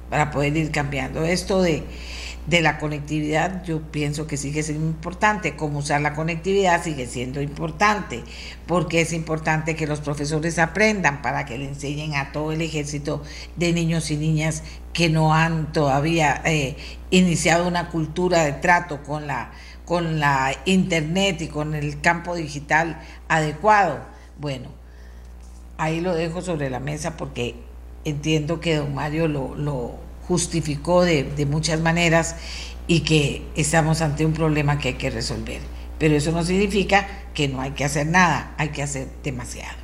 para poder ir cambiando. Esto de, de la conectividad yo pienso que sigue siendo importante, cómo usar la conectividad sigue siendo importante, porque es importante que los profesores aprendan para que le enseñen a todo el ejército de niños y niñas que no han todavía eh, iniciado una cultura de trato con la, con la internet y con el campo digital adecuado. Bueno, ahí lo dejo sobre la mesa porque entiendo que don Mario lo, justificó de, muchas maneras y que estamos ante un problema que hay que resolver. Pero eso no significa que no hay que hacer nada, hay que hacer demasiado.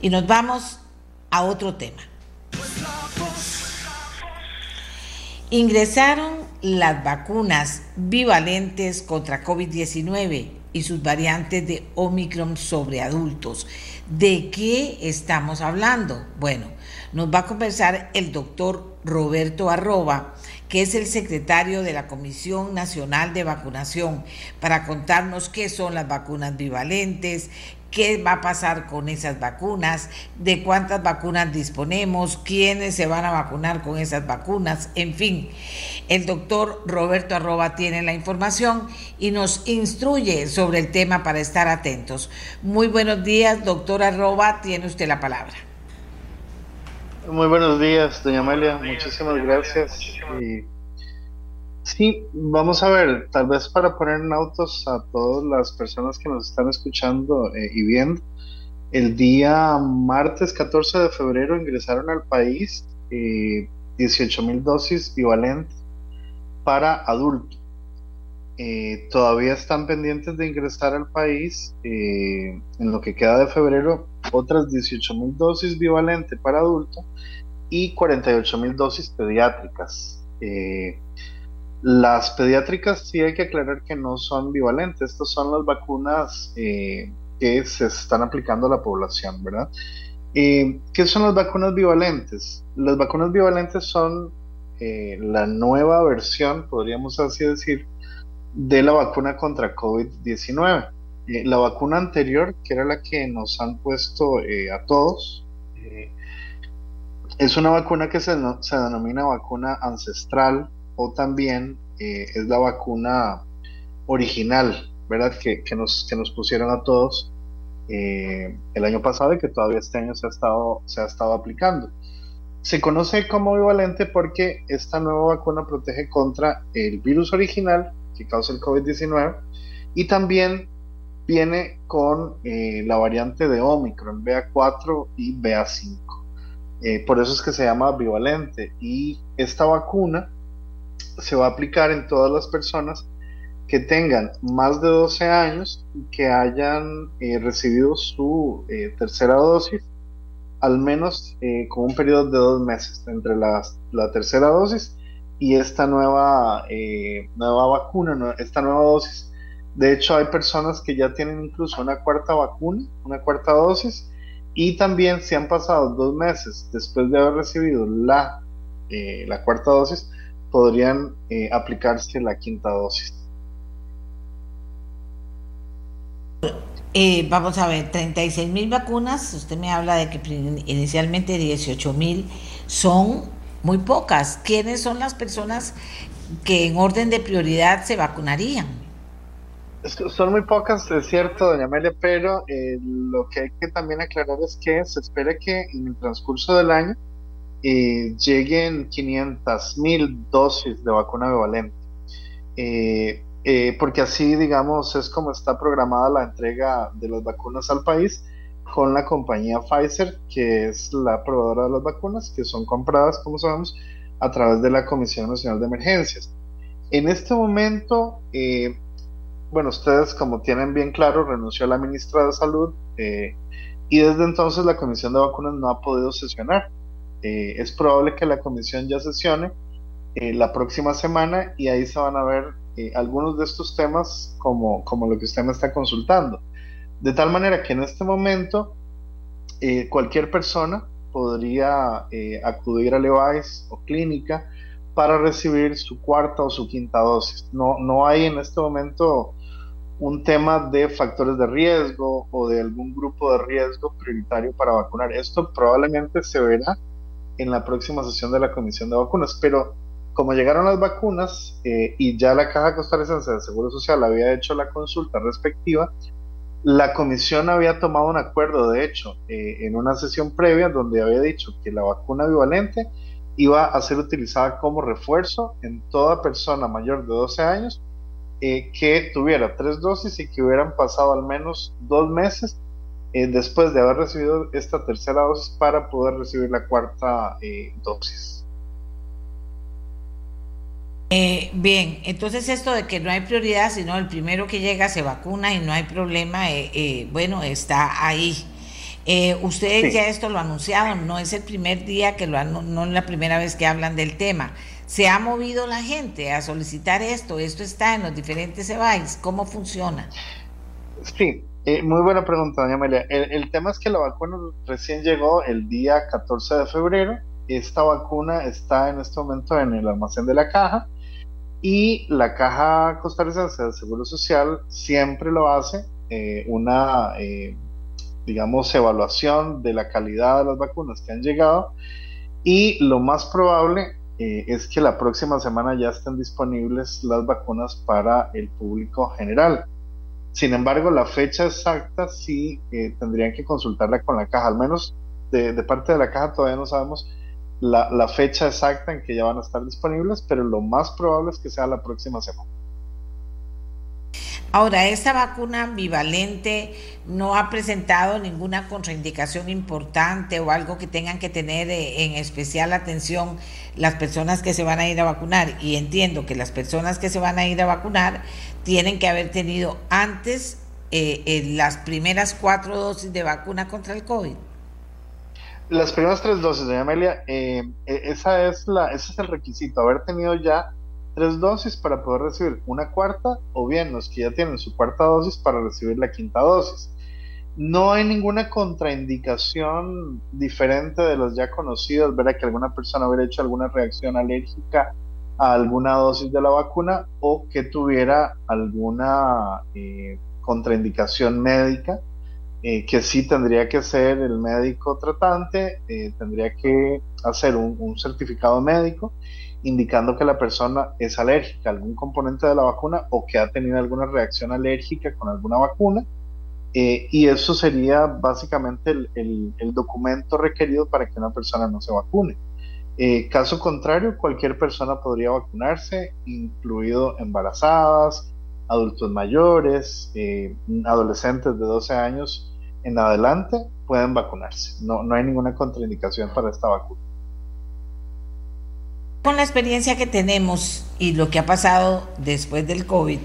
Y nos vamos a otro tema. Ingresaron las vacunas bivalentes contra COVID-19 y sus variantes de Omicron sobre adultos. ¿De qué estamos hablando? Bueno, nos va a conversar el doctor Roberto Arroba, que es el secretario de la Comisión Nacional de Vacunación, para contarnos qué son las vacunas bivalentes, qué va a pasar con esas vacunas, de cuántas vacunas disponemos, quiénes se van a vacunar con esas vacunas, en fin. El doctor Roberto Arroba tiene la información y nos instruye sobre el tema para estar atentos. Muy buenos días, doctor Arroba, tiene usted la palabra. Muy buenos días, doña Amelia, muchísimas gracias. Sí, vamos a ver, tal vez para poner en autos a todas las personas que nos están escuchando eh, y viendo, el día martes 14 de febrero ingresaron al país eh, 18 mil dosis bivalentes para adultos. Eh, todavía están pendientes de ingresar al país eh, en lo que queda de febrero otras 18 mil dosis bivalentes para adultos y 48 mil dosis pediátricas. Las pediátricas sí hay que aclarar que no son bivalentes, estas son las vacunas eh, que se están aplicando a la población, ¿verdad? Eh, ¿Qué son las vacunas bivalentes? Las vacunas bivalentes son eh, la nueva versión, podríamos así decir, de la vacuna contra COVID-19. la vacuna anterior, que era la que nos han puesto a todos, es una vacuna que se, se denomina vacuna ancestral o también eh, es la vacuna original, ¿verdad? Que, nos, que nos pusieron a todos eh, el año pasado y que todavía este año se ha estado, se ha estado aplicando. Se conoce como bivalente porque esta nueva vacuna protege contra el virus original que causa el COVID-19 y también viene con eh, la variante de Omicron, BA4 y BA5. por eso es que se llama bivalente. Y esta vacuna se va a aplicar en todas las personas que tengan más de 12 años y que hayan eh, recibido su eh, tercera dosis, al menos eh, con un periodo de dos meses entre la, tercera dosis y esta nueva, nueva vacuna, esta nueva dosis. De hecho, hay personas que ya tienen incluso una cuarta vacuna, una cuarta dosis, y también si han pasado dos meses después de haber recibido la, la cuarta dosis, podrían aplicarse la quinta dosis. Eh, vamos a ver, 36 mil vacunas, usted me habla de que inicialmente 18 mil son muy pocas. ¿Quiénes son las personas que en orden de prioridad se vacunarían? son muy pocas, es cierto, doña Amelia, pero eh, lo que hay que también aclarar es que se espera que en el transcurso del año eh, lleguen 500 mil dosis de vacuna bivalente. Eh, eh, porque así, digamos, es como está programada la entrega de las vacunas al país con la compañía Pfizer, que es la proveedora de las vacunas, que son compradas, como sabemos, a través de la Comisión Nacional de Emergencias. En este momento, eh, bueno, ustedes como tienen bien claro, renunció la ministra de Salud eh, y desde entonces la Comisión de Vacunas no ha podido sesionar. Es probable que la comisión ya sesione la próxima semana y ahí se van a ver eh, algunos de estos temas como, como lo que usted me está consultando. De tal manera que en este momento eh, cualquier persona podría eh, acudir a Levi's o clínica para recibir su cuarta o su quinta dosis. No, no hay en este momento un tema de factores de riesgo o de algún grupo de riesgo prioritario para vacunar. Esto probablemente se verá en la próxima sesión de la Comisión de Vacunas, pero como llegaron las vacunas eh, y ya la Caja Costarricense de Seguro Social había hecho la consulta respectiva, la comisión había tomado un acuerdo, de hecho, eh, en una sesión previa donde había dicho que la vacuna bivalente iba a ser utilizada como refuerzo en toda persona mayor de 12 años eh, que tuviera tres dosis y que hubieran pasado al menos dos meses después de haber recibido esta tercera dosis para poder recibir la cuarta dosis. Eh, bien, entonces esto de que no hay prioridad, sino el primero que llega se vacuna y no hay problema, eh, eh, bueno, está ahí. ustedes ya esto lo anunciaron, no es el primer día que lo no es la primera vez que hablan del tema. ¿Se ha movido la gente a solicitar esto? ¿Esto está en los diferentes EBAIS? ¿Cómo funciona? Sí, muy buena pregunta, doña Amelia. El, tema es que la vacuna recién llegó el día 14 de febrero. Esta vacuna está en este momento en el almacén de la caja y la Caja Costarricense de Seguro Social siempre lo hace eh, una, eh, digamos, evaluación de la calidad de las vacunas que han llegado y lo más probable eh, es que la próxima semana ya estén disponibles las vacunas para el público general. Sin embargo, la fecha exacta sí tendrían que consultarla con la caja, al menos de, de parte de la caja todavía no sabemos la, fecha exacta en que ya van a estar disponibles, pero lo más probable es que sea la próxima semana. Ahora, esta vacuna bivalente no ha presentado ninguna contraindicación importante o algo que tengan que tener eh, en especial atención las personas que se van a ir a vacunar. Y entiendo que las personas que se van a ir a vacunar tienen que haber tenido antes eh, las primeras cuatro dosis de vacuna contra el COVID. Las primeras tres dosis, doña Amelia, eh, esa es la, ese es el requisito, haber tenido ya tres dosis para poder recibir una cuarta, o bien los que ya tienen su cuarta dosis para recibir la quinta dosis. No hay ninguna contraindicación diferente de los ya conocidos, verá que alguna persona hubiera hecho alguna reacción alérgica a alguna dosis de la vacuna o que tuviera alguna eh, contraindicación médica eh, que sí tendría que ser el médico tratante, eh, tendría que hacer un, certificado médico indicando que la persona es alérgica a algún componente de la vacuna o que ha tenido alguna reacción alérgica con alguna vacuna. Eh, y eso sería básicamente el, documento requerido para que una persona no se vacune. caso contrario, cualquier persona podría vacunarse, incluido embarazadas, adultos mayores, adolescentes de 12 años en adelante pueden vacunarse. No, no hay ninguna contraindicación para esta vacuna. Con la experiencia que tenemos y lo que ha pasado después del COVID,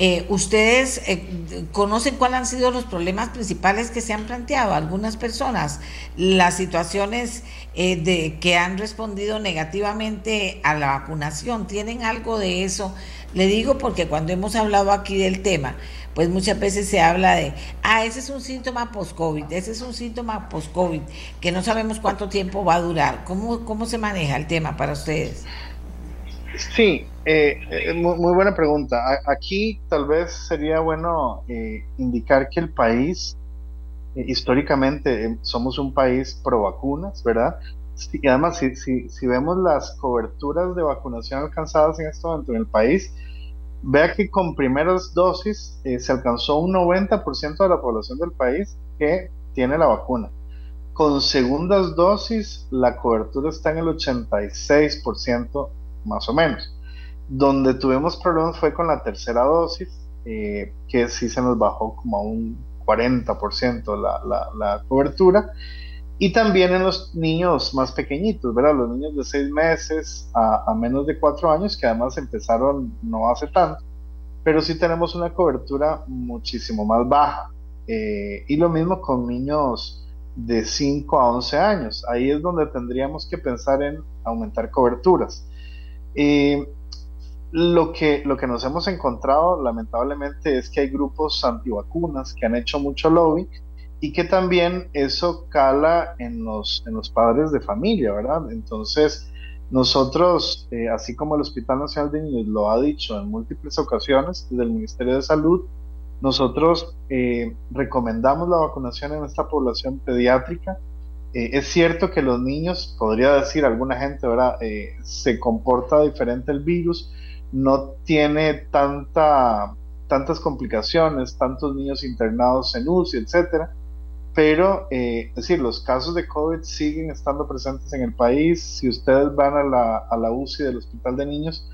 eh, ¿Ustedes eh, conocen cuáles han sido los problemas principales que se han planteado algunas personas? Las situaciones eh, de, que han respondido negativamente a la vacunación, ¿tienen algo de eso? Le digo porque cuando hemos hablado aquí del tema, pues muchas veces se habla de, ah, ese es un síntoma post-COVID, ese es un síntoma post-COVID, que no sabemos cuánto tiempo va a durar. ¿Cómo, ¿Cómo se maneja el tema para ustedes? Sí, eh, eh, muy, buena pregunta. Aquí tal vez sería bueno indicar que el país, históricamente, somos un país pro vacunas, ¿verdad? y además, si, si, si, vemos las coberturas de vacunación alcanzadas en este momento en el país, vea que con primeras dosis se alcanzó un 90% de la población del país que tiene la vacuna. Con segundas dosis, la cobertura está en el 86% más o menos. Donde tuvimos problemas fue con la tercera dosis, eh, que sí se nos bajó como a un 40% la, la, la, cobertura. Y también en los niños más pequeñitos, ¿verdad? Los niños de 6 meses a, menos de 4 años, que además empezaron no hace tanto, pero sí tenemos una cobertura muchísimo más baja. Eh, y lo mismo con niños de 5 a 11 años. Ahí es donde tendríamos que pensar en aumentar coberturas. Lo, que, lo que nos hemos encontrado lamentablemente es que hay grupos antivacunas que han hecho mucho lobby y que también eso cala en los, en los padres de familia, ¿verdad? Entonces, nosotros, eh, así como el Hospital Nacional de Niños lo ha dicho en múltiples ocasiones, desde el Ministerio de Salud, nosotros eh, recomendamos la vacunación en esta población pediátrica. Eh, es cierto que los niños, podría decir alguna gente, ¿verdad? Eh, se comporta diferente el virus, no tiene tanta, tantas complicaciones, tantos niños internados en UCI, etcétera. Pero, es decir, los casos de COVID siguen estando presentes en el país. Si ustedes van a la, a la UCI del Hospital de Niños,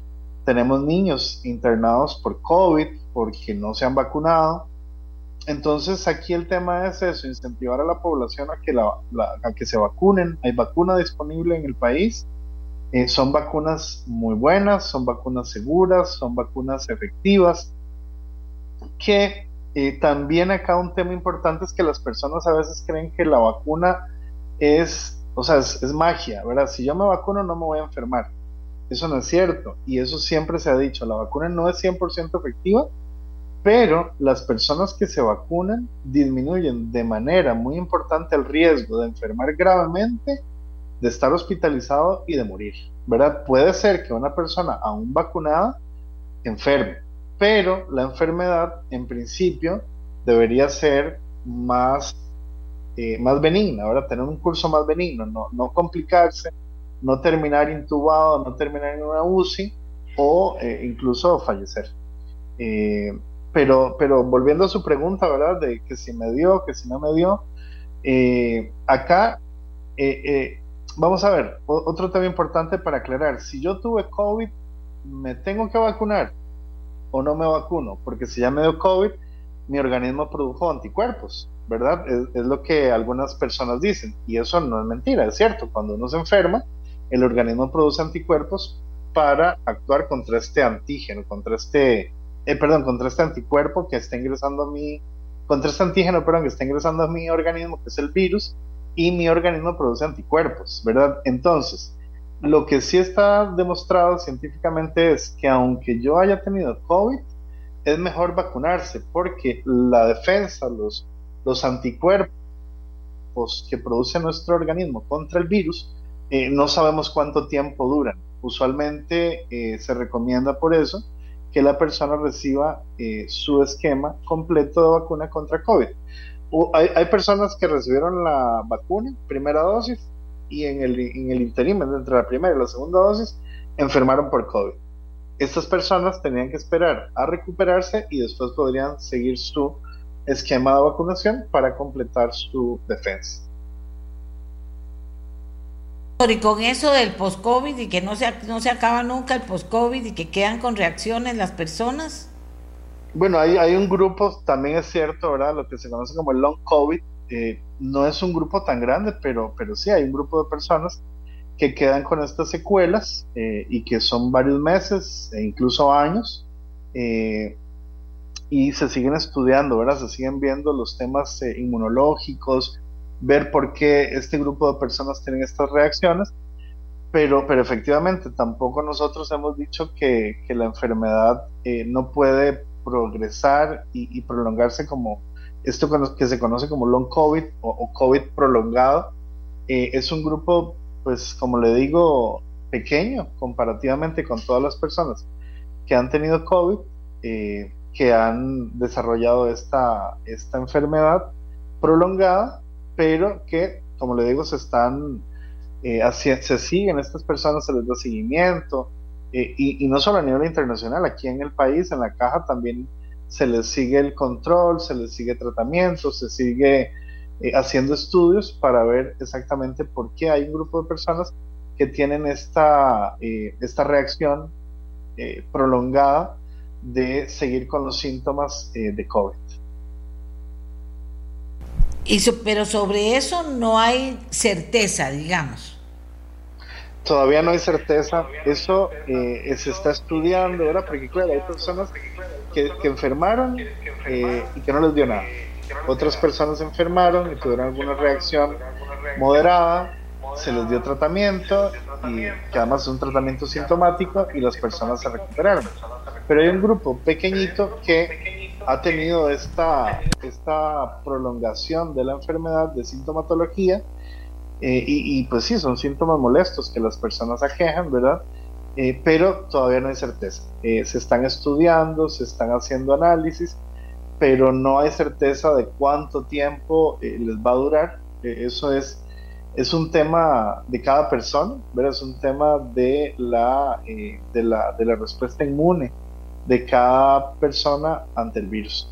tenemos niños internados por COVID, porque no se han vacunado. Entonces aquí el tema es eso, incentivar a la población a que, la, a que se vacunen. Hay vacuna disponible en el país. Eh, son vacunas muy buenas, son vacunas seguras, son vacunas efectivas. Que eh, también acá un tema importante es que las personas a veces creen que la vacuna es, o sea, es, es magia, ¿verdad? Si yo me vacuno no me voy a enfermar. Eso no es cierto y eso siempre se ha dicho, la vacuna no es 100% efectiva, pero las personas que se vacunan disminuyen de manera muy importante el riesgo de enfermar gravemente, de estar hospitalizado y de morir, ¿verdad? Puede ser que una persona aún vacunada enferme, pero la enfermedad en principio debería ser más, eh, más benigna, ¿verdad? Tener un curso más benigno, no, no complicarse, no terminar intubado, no terminar en una UCI o eh, incluso fallecer. Eh, pero, pero volviendo a su pregunta, ¿verdad? De que si me dio, que si no me dio, eh, acá, eh, eh, vamos a ver, otro tema importante para aclarar, si yo tuve COVID, ¿me tengo que vacunar o no me vacuno? Porque si ya me dio COVID, mi organismo produjo anticuerpos, ¿verdad? Es, es lo que algunas personas dicen, y eso no es mentira, es cierto, cuando uno se enferma, el organismo produce anticuerpos para actuar contra este antígeno, contra este eh, perdón, contra este anticuerpo que está ingresando a mi, contra este antígeno, perdón, que está ingresando a mi organismo, que es el virus, y mi organismo produce anticuerpos, ¿verdad? Entonces, lo que sí está demostrado científicamente es que aunque yo haya tenido COVID, es mejor vacunarse porque la defensa, los, los anticuerpos que produce nuestro organismo contra el virus, eh, no sabemos cuánto tiempo duran. Usualmente eh, se recomienda por eso que la persona reciba eh, su esquema completo de vacuna contra COVID. hay, personas que recibieron la vacuna, primera dosis, y en el, en el interín, entre la primera y la segunda dosis, enfermaron por COVID. Estas personas tenían que esperar a recuperarse y después podrían seguir su esquema de vacunación para completar su defensa. Y con eso del post-COVID y que no se, no se acaba nunca el post-COVID y que quedan con reacciones las personas. Bueno, hay, hay un grupo, también es cierto, ¿verdad? Lo que se conoce como el long COVID. Eh, no es un grupo tan grande, pero, pero sí hay un grupo de personas que quedan con estas secuelas eh, y que son varios meses e incluso años. Eh, y se siguen estudiando, ¿verdad? Se siguen viendo los temas inmunológicos, ver por qué este grupo de personas tienen estas reacciones, pero, pero efectivamente tampoco nosotros hemos dicho que, que la enfermedad eh, no puede progresar y, prolongarse como esto que se conoce como long COVID o, COVID prolongado. Eh, es un grupo, pues como le digo, pequeño comparativamente con todas las personas que han tenido COVID, eh, que han desarrollado esta, esta enfermedad prolongada, pero que, como le digo, se están, eh, se siguen, estas personas se les da seguimiento, eh, y, no solo a nivel internacional, aquí en el país, en la caja también se les sigue el control, se les sigue tratamiento, se sigue eh, haciendo estudios para ver exactamente por qué hay un grupo de personas que tienen esta, eh, esta reacción prolongada de seguir con los síntomas de COVID. Y pero sobre eso no hay certeza, digamos. Todavía no hay certeza. Eso se está estudiando, ¿verdad? Porque claro, hay personas que, enfermaron y que no les dio nada otras personas enfermaron y tuvieron alguna reacción moderada, se les dio tratamiento y que además es un tratamiento sintomático y las personas se recuperaron. Pero hay un grupo pequeñito que ha tenido esta, esta prolongación de la enfermedad de sintomatología eh, y, pues sí, son síntomas molestos que las personas aquejan, ¿verdad? Eh, pero todavía no hay certeza. Eh, se están estudiando, se están haciendo análisis pero no hay certeza de cuánto tiempo eh, les va a durar. Eh, eso es, es un tema de cada persona, ¿verdad? es un tema de la, eh, de, la, de la respuesta inmune de cada persona ante el virus.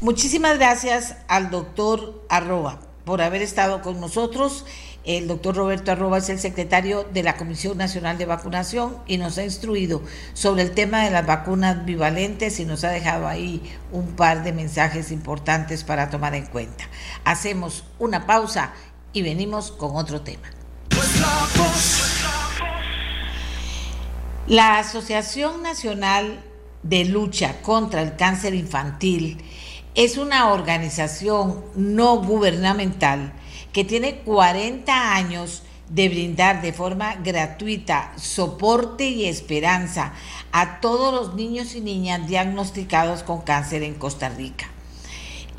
Muchísimas gracias al doctor Arroba por haber estado con nosotros el doctor Roberto Arroba es el secretario de la Comisión Nacional de Vacunación y nos ha instruido sobre el tema de las vacunas bivalentes y nos ha dejado ahí un par de mensajes importantes para tomar en cuenta. Hacemos una pausa y venimos con otro tema. La Asociación Nacional de Lucha contra el Cáncer Infantil es una organización no gubernamental que tiene 40 años de brindar de forma gratuita soporte y esperanza a todos los niños y niñas diagnosticados con cáncer en Costa Rica.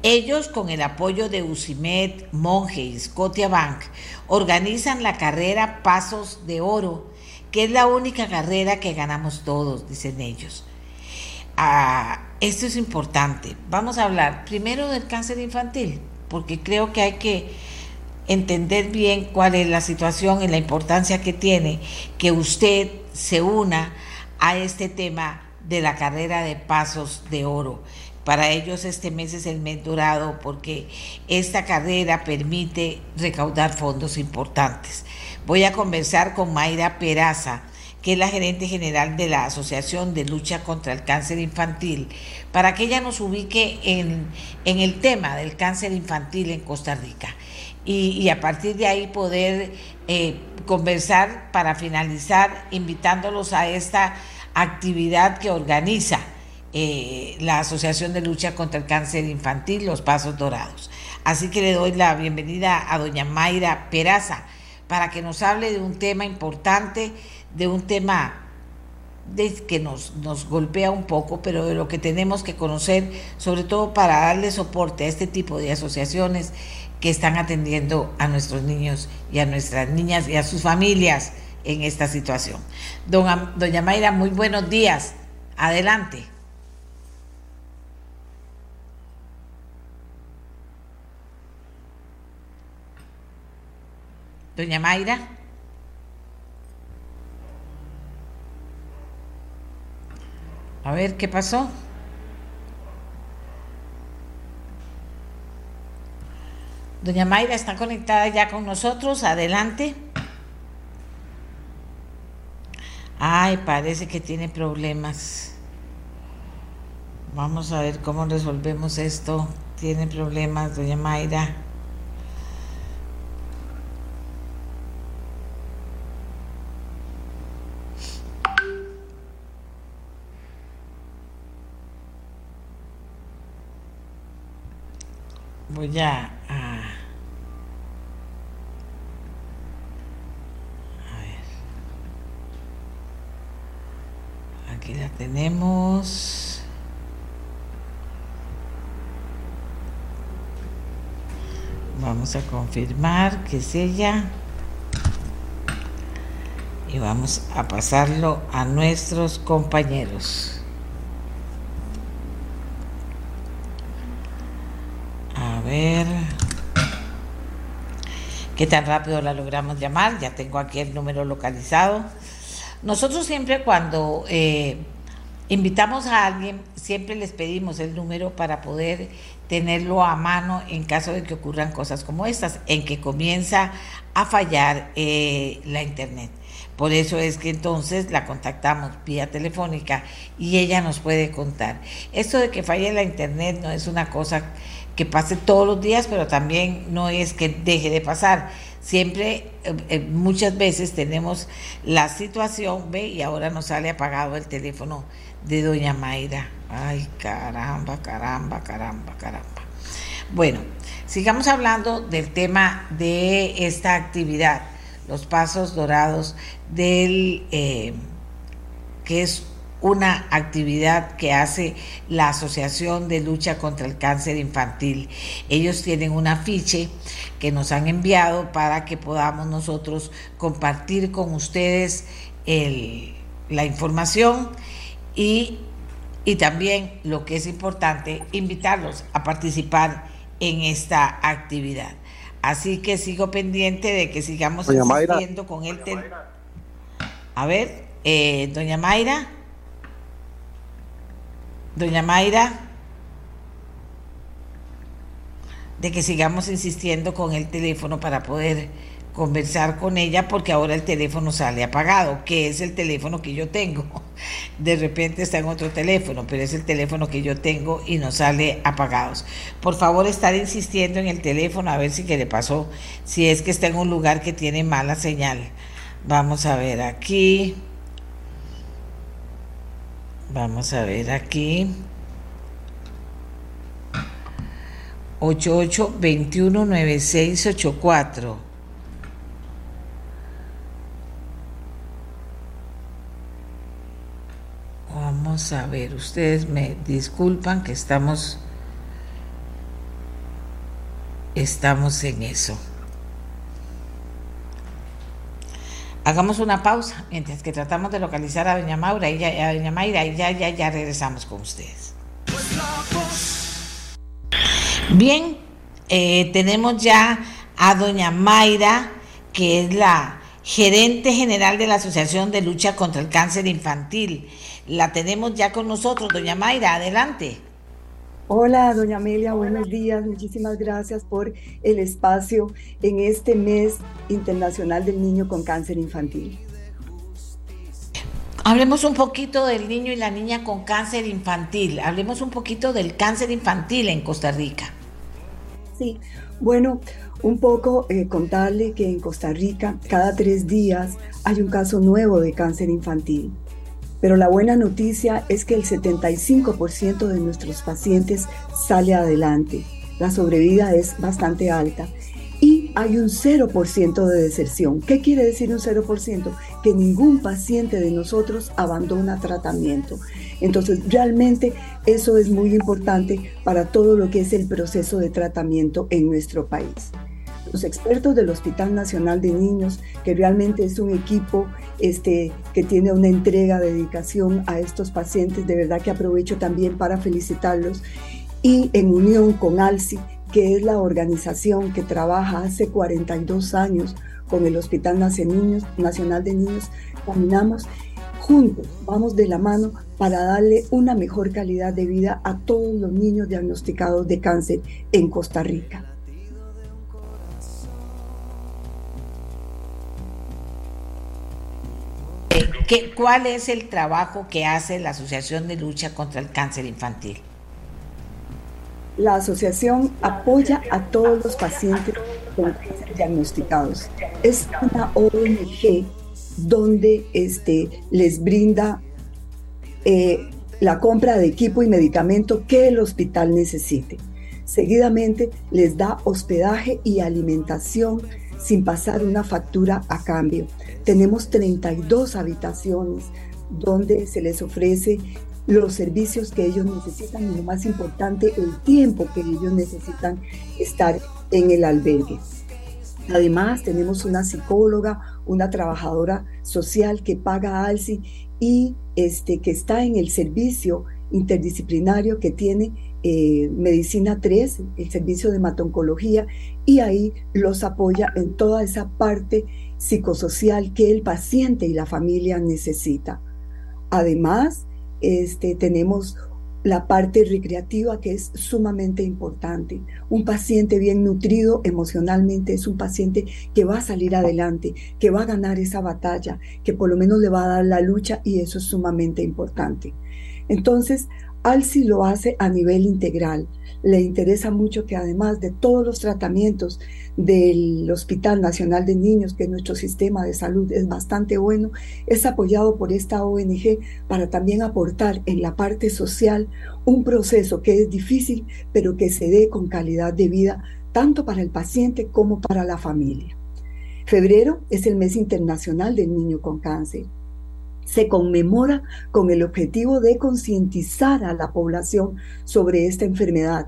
Ellos, con el apoyo de UCIMED, Monge y Bank, organizan la carrera Pasos de Oro, que es la única carrera que ganamos todos, dicen ellos. Ah, esto es importante. Vamos a hablar primero del cáncer infantil, porque creo que hay que entender bien cuál es la situación y la importancia que tiene que usted se una a este tema de la carrera de pasos de oro. Para ellos este mes es el mes dorado porque esta carrera permite recaudar fondos importantes. Voy a conversar con Mayra Peraza, que es la gerente general de la Asociación de Lucha contra el Cáncer Infantil, para que ella nos ubique en, en el tema del cáncer infantil en Costa Rica y, a partir de ahí poder eh, conversar para finalizar, invitándolos a esta actividad que organiza eh, la Asociación de Lucha contra el Cáncer Infantil, Los Pasos Dorados. Así que le doy la bienvenida a doña Mayra Peraza para que nos hable de un tema importante, de un tema que nos, nos golpea un poco, pero de lo que tenemos que conocer, sobre todo para darle soporte a este tipo de asociaciones que están atendiendo a nuestros niños y a nuestras niñas y a sus familias en esta situación. doña Mayra, muy buenos días. Adelante. Doña Mayra. A ver, ¿qué pasó? Doña Mayra está conectada ya con nosotros. Adelante. Ay, parece que tiene problemas. Vamos a ver cómo resolvemos esto. Tiene problemas, doña Mayra. Voy a Aquí la tenemos. Vamos a confirmar que es ella. y vamos a pasarlo a nuestros compañeros. A ver qué tan rápido la logramos llamar. Ya tengo aquí el número localizado. Nosotros siempre cuando eh, invitamos a alguien, siempre les pedimos el número para poder tenerlo a mano en caso de que ocurran cosas como estas, en que comienza a fallar eh, la internet. Por eso es que entonces la contactamos vía telefónica y ella nos puede contar. Esto de que falle la internet no es una cosa que pase todos los días, pero también no es que deje de pasar. Siempre, eh, eh, muchas veces tenemos la situación, ve, y ahora nos sale apagado el teléfono de doña Mayra. Ay, caramba, caramba, caramba, caramba. Bueno, sigamos hablando del tema de esta actividad, los pasos dorados del, eh, que es una actividad que hace la Asociación de Lucha contra el Cáncer Infantil. Ellos tienen un afiche que nos han enviado para que podamos nosotros compartir con ustedes la información y, y también, lo que es importante, invitarlos a participar en esta actividad. Así que sigo pendiente de que sigamos insistiendo con el... A ver, eh, doña Mayra. Doña Mayra, de que sigamos insistiendo con el teléfono para poder conversar con ella porque ahora el teléfono sale apagado, que es el teléfono que yo tengo. De repente está en otro teléfono, pero es el teléfono que yo tengo y no sale apagados. Por favor, estar insistiendo en el teléfono a ver si qué le pasó, si es que está en un lugar que tiene mala señal. Vamos a ver aquí. Vamos a ver aquí. 88219684. Vamos a ver, ustedes me disculpan que estamos estamos en eso. Hagamos una pausa mientras que tratamos de localizar a doña Maura y a doña Mayra y ya, ya, ya regresamos con ustedes. Bien, eh, tenemos ya a doña Mayra, que es la gerente general de la Asociación de Lucha contra el Cáncer Infantil. La tenemos ya con nosotros, doña Mayra, adelante. Hola, doña Amelia, buenos días. Muchísimas gracias por el espacio en este mes internacional del niño con cáncer infantil. Hablemos un poquito del niño y la niña con cáncer infantil. Hablemos un poquito del cáncer infantil en Costa Rica. Sí, bueno, un poco eh, contarle que en Costa Rica cada tres días hay un caso nuevo de cáncer infantil. Pero la buena noticia es que el 75% de nuestros pacientes sale adelante. La sobrevida es bastante alta. Y hay un 0% de deserción. ¿Qué quiere decir un 0%? Que ningún paciente de nosotros abandona tratamiento. Entonces, realmente eso es muy importante para todo lo que es el proceso de tratamiento en nuestro país los expertos del Hospital Nacional de Niños, que realmente es un equipo este, que tiene una entrega, dedicación a estos pacientes. De verdad que aprovecho también para felicitarlos. Y en unión con ALSI, que es la organización que trabaja hace 42 años con el Hospital Nacional de Niños, caminamos juntos, vamos de la mano para darle una mejor calidad de vida a todos los niños diagnosticados de cáncer en Costa Rica. ¿Cuál es el trabajo que hace la Asociación de Lucha contra el Cáncer Infantil? La asociación apoya a todos los pacientes con cáncer diagnosticados. Es una ONG donde este, les brinda eh, la compra de equipo y medicamento que el hospital necesite. Seguidamente les da hospedaje y alimentación sin pasar una factura a cambio. Tenemos 32 habitaciones donde se les ofrece los servicios que ellos necesitan y lo más importante, el tiempo que ellos necesitan estar en el albergue. Además, tenemos una psicóloga, una trabajadora social que paga a ALSI y este, que está en el servicio interdisciplinario que tiene eh, Medicina 3, el servicio de hematología, y ahí los apoya en toda esa parte psicosocial que el paciente y la familia necesita. Además, este, tenemos la parte recreativa que es sumamente importante. Un paciente bien nutrido emocionalmente es un paciente que va a salir adelante, que va a ganar esa batalla, que por lo menos le va a dar la lucha y eso es sumamente importante. Entonces, ALSI lo hace a nivel integral. Le interesa mucho que además de todos los tratamientos del Hospital Nacional de Niños, que nuestro sistema de salud es bastante bueno, es apoyado por esta ONG para también aportar en la parte social un proceso que es difícil, pero que se dé con calidad de vida tanto para el paciente como para la familia. Febrero es el mes internacional del niño con cáncer se conmemora con el objetivo de concientizar a la población sobre esta enfermedad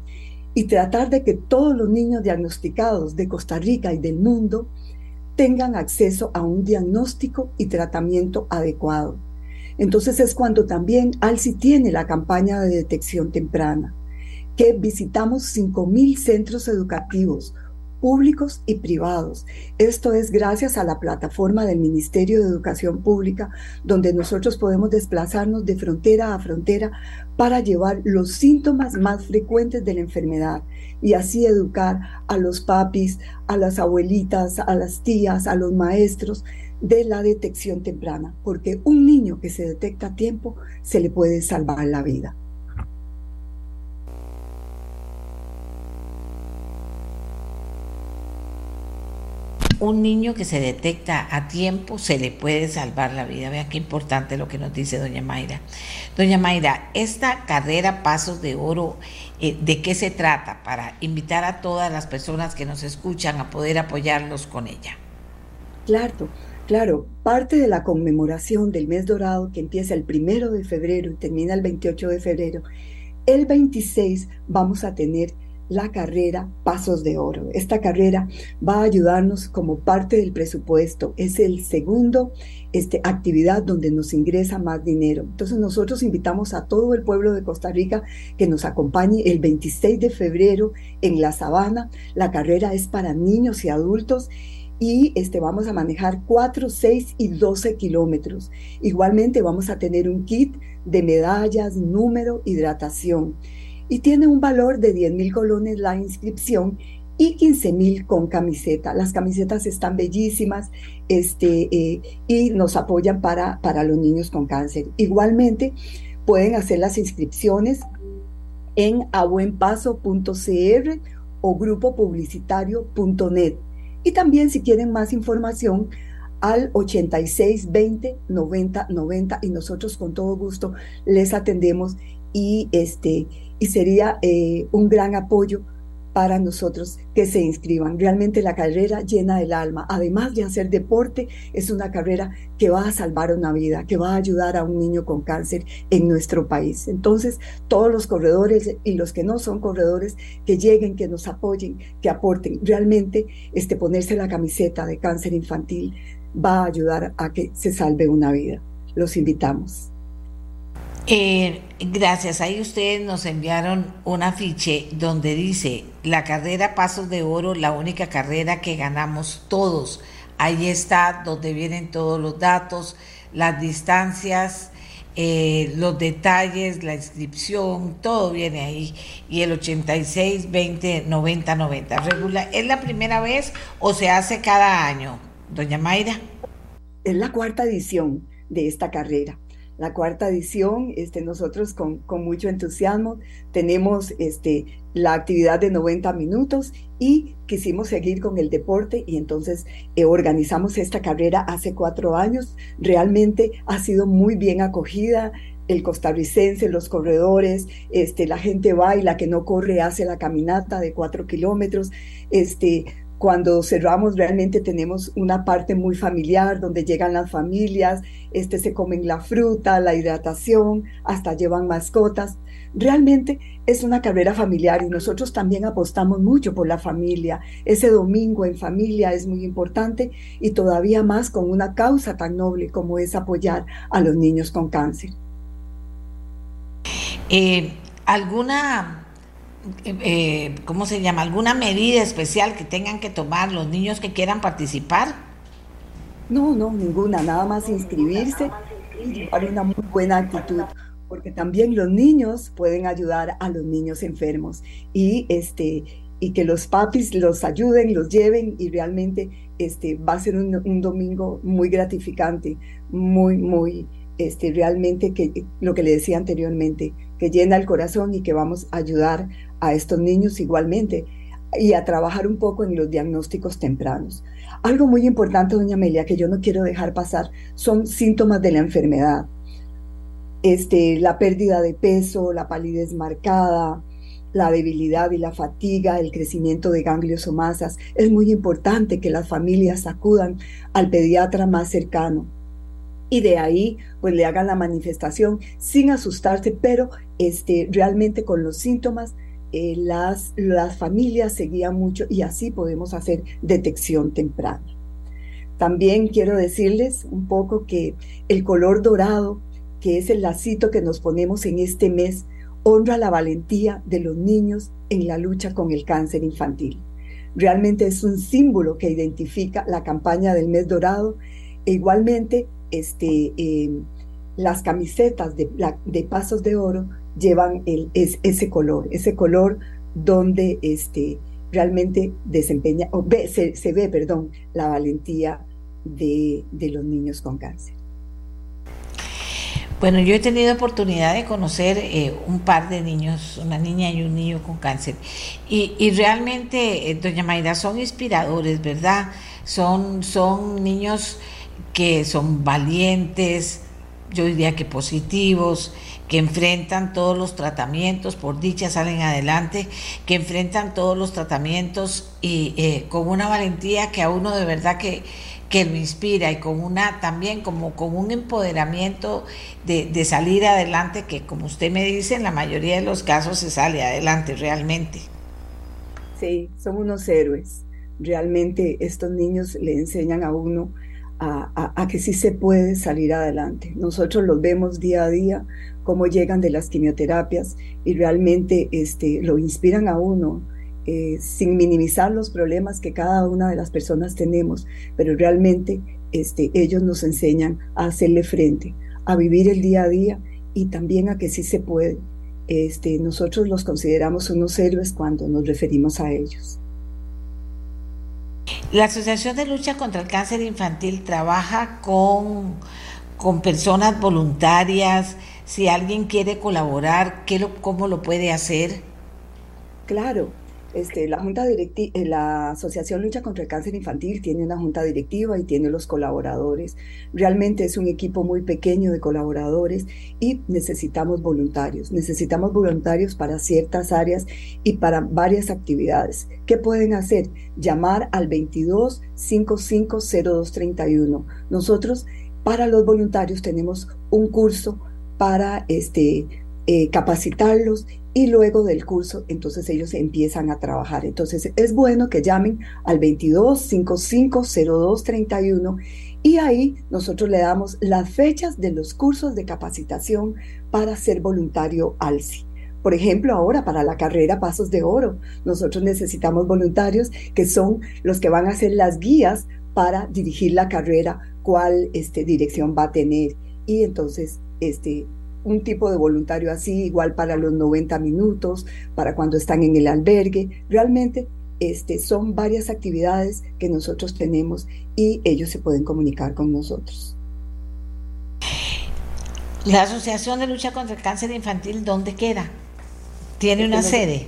y tratar de que todos los niños diagnosticados de Costa Rica y del mundo tengan acceso a un diagnóstico y tratamiento adecuado. Entonces es cuando también ALSI tiene la campaña de detección temprana, que visitamos 5.000 centros educativos, públicos y privados. Esto es gracias a la plataforma del Ministerio de Educación Pública, donde nosotros podemos desplazarnos de frontera a frontera para llevar los síntomas más frecuentes de la enfermedad y así educar a los papis, a las abuelitas, a las tías, a los maestros de la detección temprana, porque un niño que se detecta a tiempo se le puede salvar la vida. Un niño que se detecta a tiempo se le puede salvar la vida. Vea qué importante lo que nos dice doña Mayra. Doña Mayra, esta carrera Pasos de Oro, eh, ¿de qué se trata? Para invitar a todas las personas que nos escuchan a poder apoyarlos con ella. Claro, claro. Parte de la conmemoración del mes dorado que empieza el primero de febrero y termina el 28 de febrero, el 26 vamos a tener la carrera Pasos de Oro. Esta carrera va a ayudarnos como parte del presupuesto. Es el segundo este, actividad donde nos ingresa más dinero. Entonces nosotros invitamos a todo el pueblo de Costa Rica que nos acompañe el 26 de febrero en La Sabana. La carrera es para niños y adultos y este, vamos a manejar 4, 6 y 12 kilómetros. Igualmente vamos a tener un kit de medallas, número, hidratación y tiene un valor de 10 mil colones la inscripción y 15 mil con camiseta. Las camisetas están bellísimas este, eh, y nos apoyan para, para los niños con cáncer. Igualmente, pueden hacer las inscripciones en abuenpaso.cr o grupopublicitario.net. Y también si quieren más información, al 86 20 90 90 y nosotros con todo gusto les atendemos y este y sería eh, un gran apoyo para nosotros que se inscriban. Realmente la carrera llena el alma, además de hacer deporte, es una carrera que va a salvar una vida, que va a ayudar a un niño con cáncer en nuestro país. Entonces, todos los corredores y los que no son corredores, que lleguen, que nos apoyen, que aporten. Realmente, este, ponerse la camiseta de cáncer infantil va a ayudar a que se salve una vida. Los invitamos. Eh, gracias. Ahí ustedes nos enviaron un afiche donde dice la carrera Pasos de Oro, la única carrera que ganamos todos. Ahí está donde vienen todos los datos, las distancias, eh, los detalles, la inscripción, todo viene ahí. Y el 86, 20, 90, 90. Regular, ¿Es la primera vez o se hace cada año, doña Mayra? Es la cuarta edición de esta carrera la cuarta edición. Este, nosotros con, mucho entusiasmo tenemos este, la actividad de 90 minutos y quisimos seguir con el deporte y entonces eh, organizamos esta carrera hace cuatro años. Realmente ha sido muy bien acogida. El costarricense, los corredores, este, la gente va y la que no corre hace la caminata de cuatro kilómetros. Este, Cuando cerramos realmente tenemos una parte muy familiar donde llegan las familias, este, se comen la fruta, la hidratación, hasta llevan mascotas. Realmente es una carrera familiar y nosotros también apostamos mucho por la familia. Ese domingo en familia es muy importante y todavía más con una causa tan noble como es apoyar a los niños con cáncer. Eh, ¿Alguna eh, ¿cómo se llama? ¿Alguna medida especial que tengan que tomar los niños que quieran participar? No, no, ninguna, nada más inscribirse y llevar una muy buena actitud, porque también los niños pueden ayudar a los niños enfermos y este y que los papis los ayuden, los lleven y realmente este va a ser un, un domingo muy gratificante, muy muy este realmente que lo que le decía anteriormente, que llena el corazón y que vamos a ayudar a estos niños igualmente y a trabajar un poco en los diagnósticos tempranos. Algo muy importante, doña Amelia, que yo no quiero dejar pasar, son síntomas de la enfermedad. Este, la pérdida de peso, la palidez marcada, la debilidad y la fatiga, el crecimiento de ganglios o masas. Es muy importante que las familias acudan al pediatra más cercano y de ahí pues le hagan la manifestación sin asustarse, pero este, realmente con los síntomas eh, las, las familias seguían mucho y así podemos hacer detección temprana. También quiero decirles un poco que el color dorado, que es el lacito que nos ponemos en este mes, honra la valentía de los niños en la lucha con el cáncer infantil. Realmente es un símbolo que identifica la campaña del mes dorado e igualmente este, eh, las camisetas de, de, pasos de oro llevan ese color, ese color donde este, realmente desempeña, o se, ve, perdón, la valentía de, los niños con cáncer. Bueno, yo he tenido oportunidad de conocer eh, un par de niños, una niña y un niño con cáncer, y, y realmente, eh, doña Mayra, son inspiradores, ¿verdad? Son, son niños que son valientes, yo diría que positivos, que enfrentan todos los tratamientos, por dicha salen adelante, que enfrentan todos los tratamientos y eh, con una valentía que a uno de verdad que, que lo inspira y con una también como con un empoderamiento de, de, salir adelante que como usted me dice en la mayoría de los casos se sale adelante realmente. Sí, son unos héroes. Realmente estos niños le enseñan a uno a, que sí se puede salir adelante. Nosotros los vemos día a día, cómo llegan de las quimioterapias y realmente este, lo inspiran a uno, eh, sin minimizar los problemas que cada una de las personas tenemos, pero realmente este, ellos nos enseñan a hacerle frente, a vivir el día a día y también a que sí se puede. Este, nosotros los consideramos unos héroes cuando nos referimos a ellos. La Asociación de Lucha contra el Cáncer Infantil trabaja con, con personas voluntarias. Si alguien quiere colaborar, ¿qué lo, ¿cómo lo puede hacer? Claro, este, la junta directiva, eh, la Asociación Lucha contra el Cáncer Infantil tiene una junta directiva y tiene los colaboradores. Realmente es un equipo muy pequeño de colaboradores y necesitamos voluntarios. Necesitamos voluntarios para ciertas áreas y para varias actividades. ¿Qué pueden hacer? Llamar al 22 55 0231. Nosotros para los voluntarios tenemos un curso para este, eh, capacitarlos y luego del curso, entonces ellos empiezan a trabajar. Entonces es bueno que llamen al 22 55 02 31 y ahí nosotros le damos las fechas de los cursos de capacitación para ser voluntario ALSI. Por ejemplo, ahora para la carrera Pasos de Oro, nosotros necesitamos voluntarios que son los que van a hacer las guías para dirigir la carrera, cuál este, dirección va a tener. Y entonces este, un tipo de voluntario así, igual para los 90 minutos, para cuando están en el albergue. Realmente este, son varias actividades que nosotros tenemos y ellos se pueden comunicar con nosotros. La Asociación de Lucha contra el Cáncer Infantil, ¿dónde queda? ¿Tiene una sede?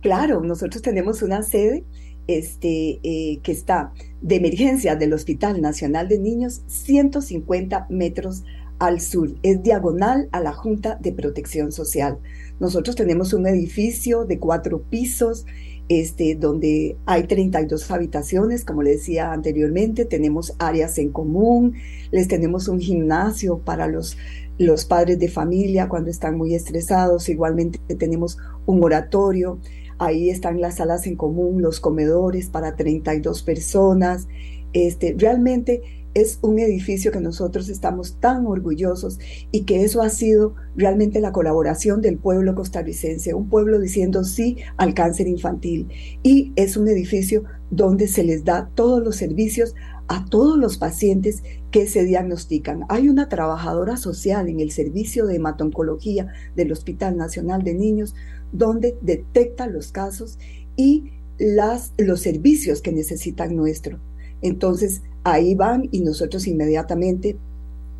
Claro, nosotros tenemos una sede este, eh, que está de emergencia del Hospital Nacional de Niños, 150 metros al sur, es diagonal a la Junta de Protección Social. Nosotros tenemos un edificio de cuatro pisos, este, donde hay 32 habitaciones, como le decía anteriormente, tenemos áreas en común, les tenemos un gimnasio para los, los padres de familia cuando están muy estresados, igualmente tenemos un oratorio, ahí están las salas en común, los comedores para 32 personas, este, realmente es un edificio que nosotros estamos tan orgullosos y que eso ha sido realmente la colaboración del pueblo costarricense, un pueblo diciendo sí al cáncer infantil. Y es un edificio donde se les da todos los servicios a todos los pacientes que se diagnostican. Hay una trabajadora social en el servicio de hematoncología del Hospital Nacional de Niños donde detecta los casos y las, los servicios que necesitan nuestro. Entonces, ahí van y nosotros inmediatamente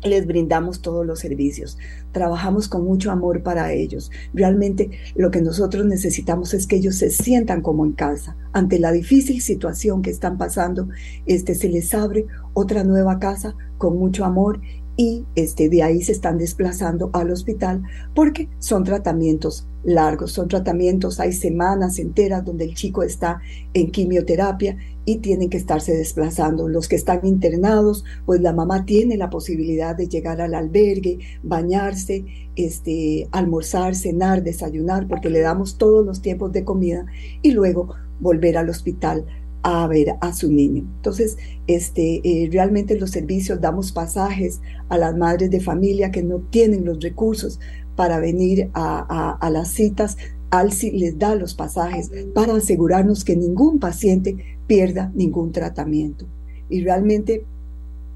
les brindamos todos los servicios. Trabajamos con mucho amor para ellos. Realmente lo que nosotros necesitamos es que ellos se sientan como en casa. Ante la difícil situación que están pasando, este, se les abre otra nueva casa con mucho amor y este, de ahí se están desplazando al hospital porque son tratamientos largos, son tratamientos, hay semanas enteras donde el chico está en quimioterapia y tienen que estarse desplazando. Los que están internados, pues la mamá tiene la posibilidad de llegar al albergue, bañarse, este, almorzar, cenar, desayunar, porque le damos todos los tiempos de comida y luego volver al hospital a ver a su niño. Entonces, este, eh, realmente los servicios damos pasajes a las madres de familia que no tienen los recursos para venir a, las citas. ALSI les da los pasajes para asegurarnos que ningún paciente pierda ningún tratamiento. Y realmente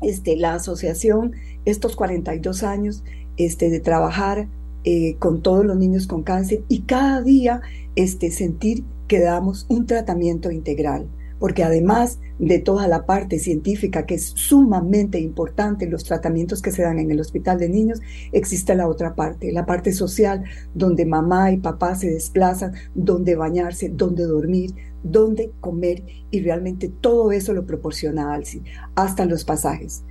este, la asociación, estos 42 años este, de trabajar eh, con todos los niños con cáncer y cada día este, sentir que damos un tratamiento integral porque además de toda la parte científica que es sumamente importante, los tratamientos que se dan en el hospital de niños, existe la otra parte, la parte social, donde mamá y papá se desplazan, donde bañarse, donde dormir, donde comer y realmente todo eso lo proporciona ALSI, hasta los pasajes.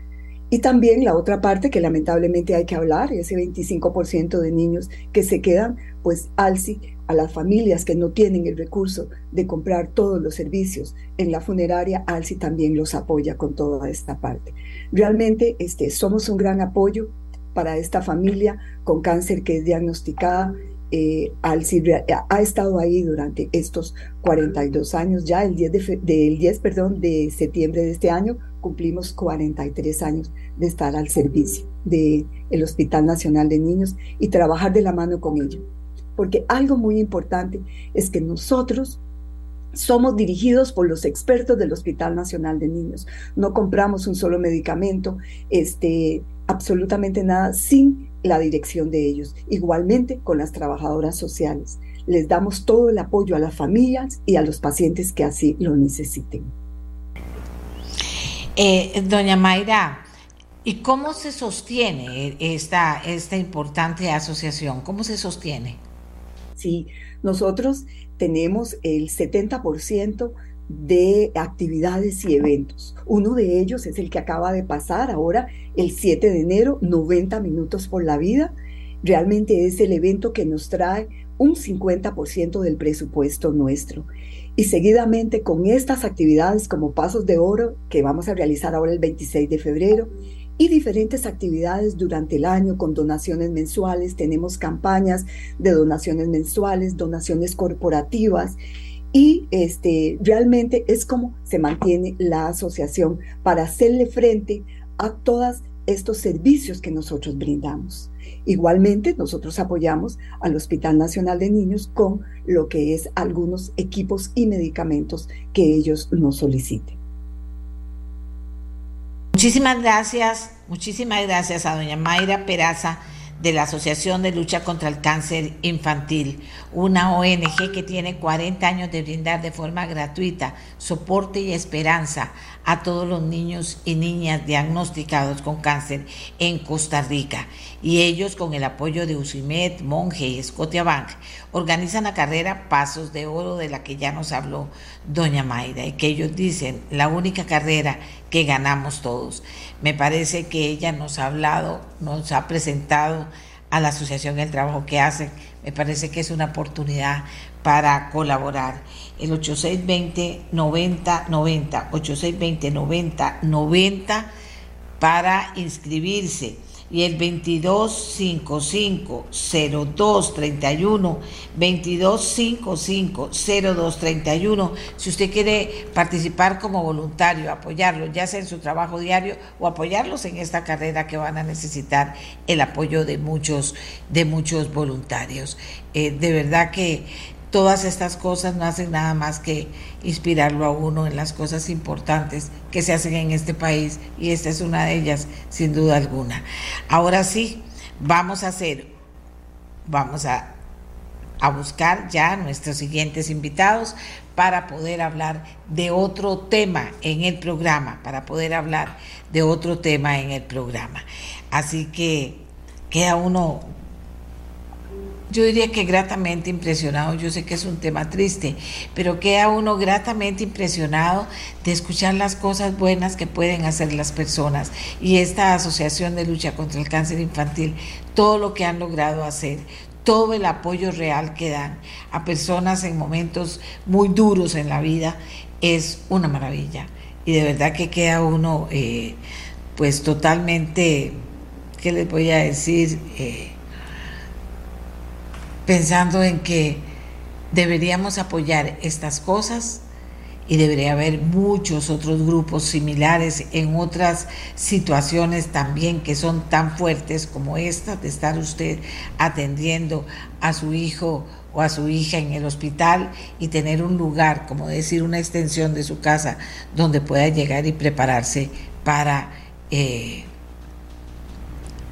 Y también la otra parte que lamentablemente hay que hablar, ese 25% de niños que se quedan, pues ALSI a las familias que no tienen el recurso de comprar todos los servicios en la funeraria, ALSI también los apoya con toda esta parte. Realmente este, somos un gran apoyo para esta familia con cáncer que es diagnosticada. Eh, ALSI ha estado ahí durante estos 42 años, ya el 10, de, del 10 perdón, de septiembre de este año cumplimos 43 años de estar al servicio del el Hospital Nacional de Niños y trabajar de la mano con ellos porque algo muy importante es que nosotros somos dirigidos por los expertos del Hospital Nacional de Niños. No compramos un solo medicamento, este, absolutamente nada sin la dirección de ellos. Igualmente con las trabajadoras sociales. Les damos todo el apoyo a las familias y a los pacientes que así lo necesiten. Eh, doña Mayra, ¿y cómo se sostiene esta, esta importante asociación? ¿Cómo se sostiene? Sí, nosotros tenemos el 70% de actividades y eventos. Uno de ellos es el que acaba de pasar ahora, el 7 de enero, 90 minutos por la vida. Realmente es el evento que nos trae un 50% del presupuesto nuestro. Y seguidamente con estas actividades como Pasos de Oro, que vamos a realizar ahora el 26 de febrero, y diferentes actividades durante el año con donaciones mensuales. Tenemos campañas de donaciones mensuales, donaciones corporativas y este, realmente es como se mantiene la asociación para hacerle frente a todos estos servicios que nosotros brindamos. Igualmente, nosotros apoyamos al Hospital Nacional de Niños con lo que es algunos equipos y medicamentos que ellos nos soliciten. Muchísimas gracias, muchísimas gracias a doña Mayra Peraza de la Asociación de Lucha contra el Cáncer Infantil, una ONG que tiene 40 años de brindar de forma gratuita soporte y esperanza a todos los niños y niñas diagnosticados con cáncer en Costa Rica. Y ellos, con el apoyo de UCIMED, Monge y Scotiabank, organizan la carrera Pasos de Oro de la que ya nos habló doña Mayra y que ellos dicen la única carrera que ganamos todos. Me parece que ella nos ha hablado, nos ha presentado a la asociación el trabajo que hacen. Me parece que es una oportunidad para colaborar. El 8620-9090, 8620-9090 para inscribirse y el 2255-0231, 2255-0231, si usted quiere participar como voluntario, apoyarlos, ya sea en su trabajo diario o apoyarlos en esta carrera que van a necesitar el apoyo de muchos, de muchos voluntarios. Eh, de verdad que todas estas cosas no hacen nada más que inspirarlo a uno en las cosas importantes que se hacen en este país y esta es una de ellas sin duda alguna. Ahora sí, vamos a hacer, vamos a, a buscar ya nuestros siguientes invitados para poder hablar de otro tema en el programa, para poder hablar de otro tema en el programa. Así que queda uno yo diría que gratamente impresionado, yo sé que es un tema triste, pero queda uno gratamente impresionado de escuchar las cosas buenas que pueden hacer las personas y esta asociación de lucha contra el cáncer infantil, todo lo que han logrado hacer, todo el apoyo real que dan a personas en momentos muy duros en la vida, es una maravilla. Y de verdad que queda uno eh, pues totalmente, ¿qué les voy a decir? Eh, pensando en que deberíamos apoyar estas cosas y debería haber muchos otros grupos similares en otras situaciones también que son tan fuertes como esta, de estar usted atendiendo a su hijo o a su hija en el hospital y tener un lugar, como decir, una extensión de su casa donde pueda llegar y prepararse para eh,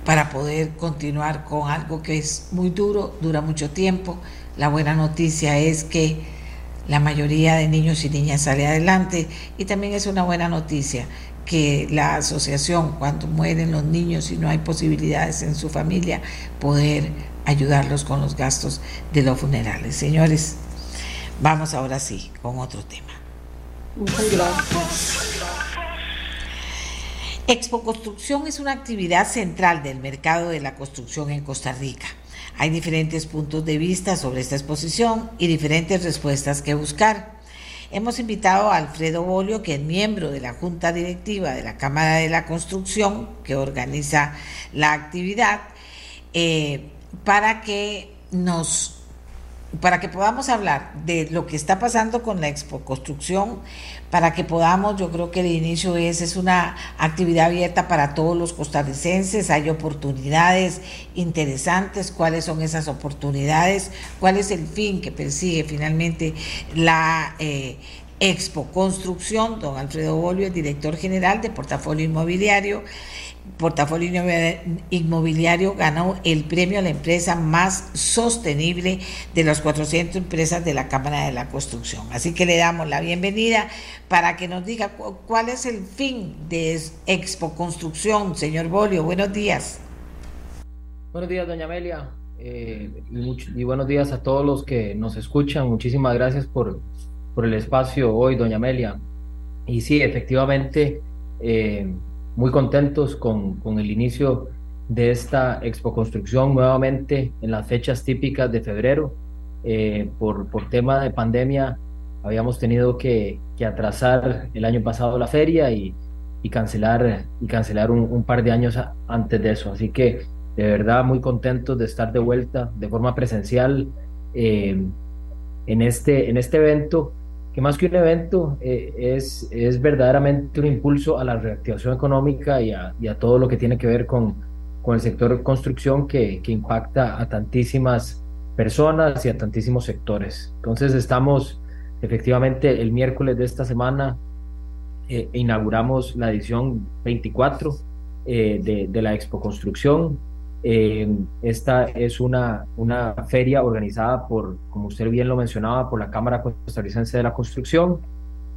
para poder continuar con algo que es muy duro, dura mucho tiempo. La buena noticia es que la mayoría de niños y niñas sale adelante y también es una buena noticia que la asociación, cuando mueren los niños y no hay posibilidades en su familia, poder ayudarlos con los gastos de los funerales. Señores, vamos ahora sí con otro tema. Muchas gracias. Expo Construcción es una actividad central del mercado de la construcción en Costa Rica. Hay diferentes puntos de vista sobre esta exposición y diferentes respuestas que buscar. Hemos invitado a Alfredo Bolio, que es miembro de la Junta Directiva de la Cámara de la Construcción, que organiza la actividad, eh, para que nos para que podamos hablar de lo que está pasando con la Expo Construcción, para que podamos, yo creo que el inicio es, es una actividad abierta para todos los costarricenses, hay oportunidades interesantes, cuáles son esas oportunidades, cuál es el fin que persigue finalmente la... Eh, Expo Construcción, don Alfredo Bolio, el director general de Portafolio Inmobiliario, Portafolio Inmobiliario ganó el premio a la empresa más sostenible de las 400 empresas de la Cámara de la Construcción. Así que le damos la bienvenida para que nos diga cuál es el fin de Expo Construcción. Señor Bolio, buenos días. Buenos días, doña Amelia. Eh, y, buenos días a todos los que nos escuchan. Muchísimas gracias por, por el espacio hoy, doña Amelia. Y sí, efectivamente, eh, muy contentos con, con, el inicio de esta expo construcción nuevamente en las fechas típicas de febrero. Eh, por, por tema de pandemia habíamos tenido que, que, atrasar el año pasado la feria y, y cancelar, y cancelar un, par de años antes de eso. Así que de verdad muy contentos de estar de vuelta de forma presencial eh, en, este, en este evento que más que un evento eh, es, es verdaderamente un impulso a la reactivación económica y a, todo lo que tiene que ver con, con el sector construcción que, que, impacta a tantísimas personas y a tantísimos sectores. Entonces estamos efectivamente el miércoles de esta semana eh, inauguramos la edición 24 eh, de, de la Expo Construcción eh, esta es una, una feria organizada por, como usted bien lo mencionaba, por la Cámara Costarricense de la Construcción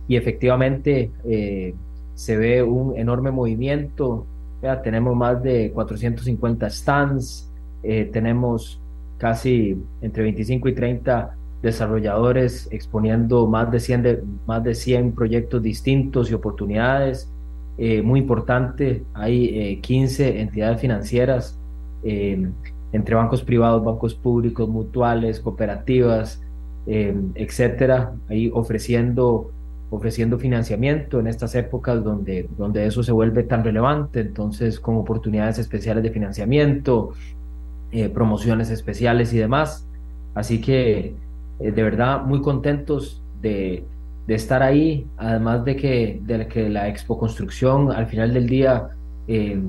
y efectivamente eh, se ve un enorme movimiento. Ya, tenemos más de 450 stands, eh, tenemos casi entre 25 y 30 desarrolladores exponiendo más de 100, de, más de 100 proyectos distintos y oportunidades. muy importante, hay 15 entidades financieras eh, entre bancos privados, bancos públicos, mutuales, cooperativas, etcétera, ahí ofreciendo ofreciendo financiamiento en estas épocas donde, donde eso se vuelve tan relevante, entonces con oportunidades especiales de financiamiento, eh, promociones especiales y demás. Así que eh, de verdad muy contentos de, de, estar ahí, además de que, de que la Expo Construcción al final del día eh,